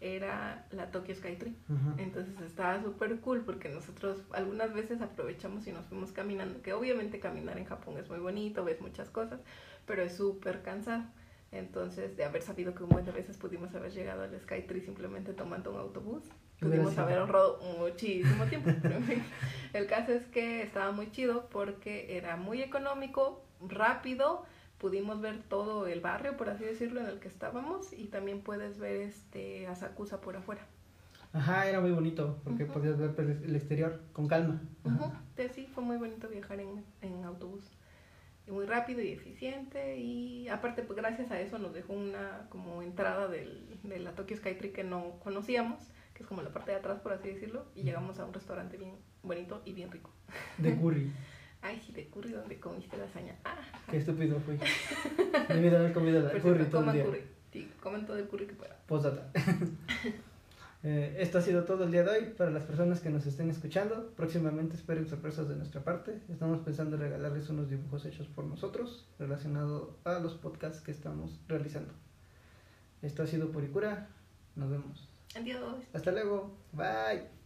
era la Tokyo Skytree. Entonces estaba súper cool porque nosotros algunas veces aprovechamos y nos fuimos caminando, que obviamente caminar en Japón es muy bonito, ves muchas cosas, pero es súper cansado. Entonces, de haber sabido que un de veces pudimos haber llegado al Skytree simplemente tomando un autobús, pudimos haber ahorrado muchísimo tiempo. El caso es que estaba muy chido porque era muy económico, rápido, pudimos ver todo el barrio, por así decirlo, en el que estábamos y también puedes ver este Asakusa por afuera. Ajá, era muy bonito porque podías ver pues, el exterior con calma. Te- Sí, fue muy bonito viajar en, en autobús. Y muy rápido y eficiente. Y aparte, pues gracias a eso nos dejó una como entrada del, de la Tokyo Skytree que no conocíamos, que es como la parte de atrás, por así decirlo. Y llegamos a un restaurante bien bonito y bien rico. De curry. Ay, sí, de curry, donde comiste lasaña. Ah, Qué estúpido fui. Debí de haber comido la curry todo el día. curry. Sí, comen todo el curry que puedan. Postdata. Eh, esto ha sido todo el día de hoy para las personas que nos estén escuchando. Próximamente esperen sorpresas de nuestra parte. Estamos pensando en regalarles unos dibujos hechos por nosotros relacionados a los podcasts que estamos realizando. Esto ha sido Puricura. Nos vemos. Adiós. Hasta luego. Bye.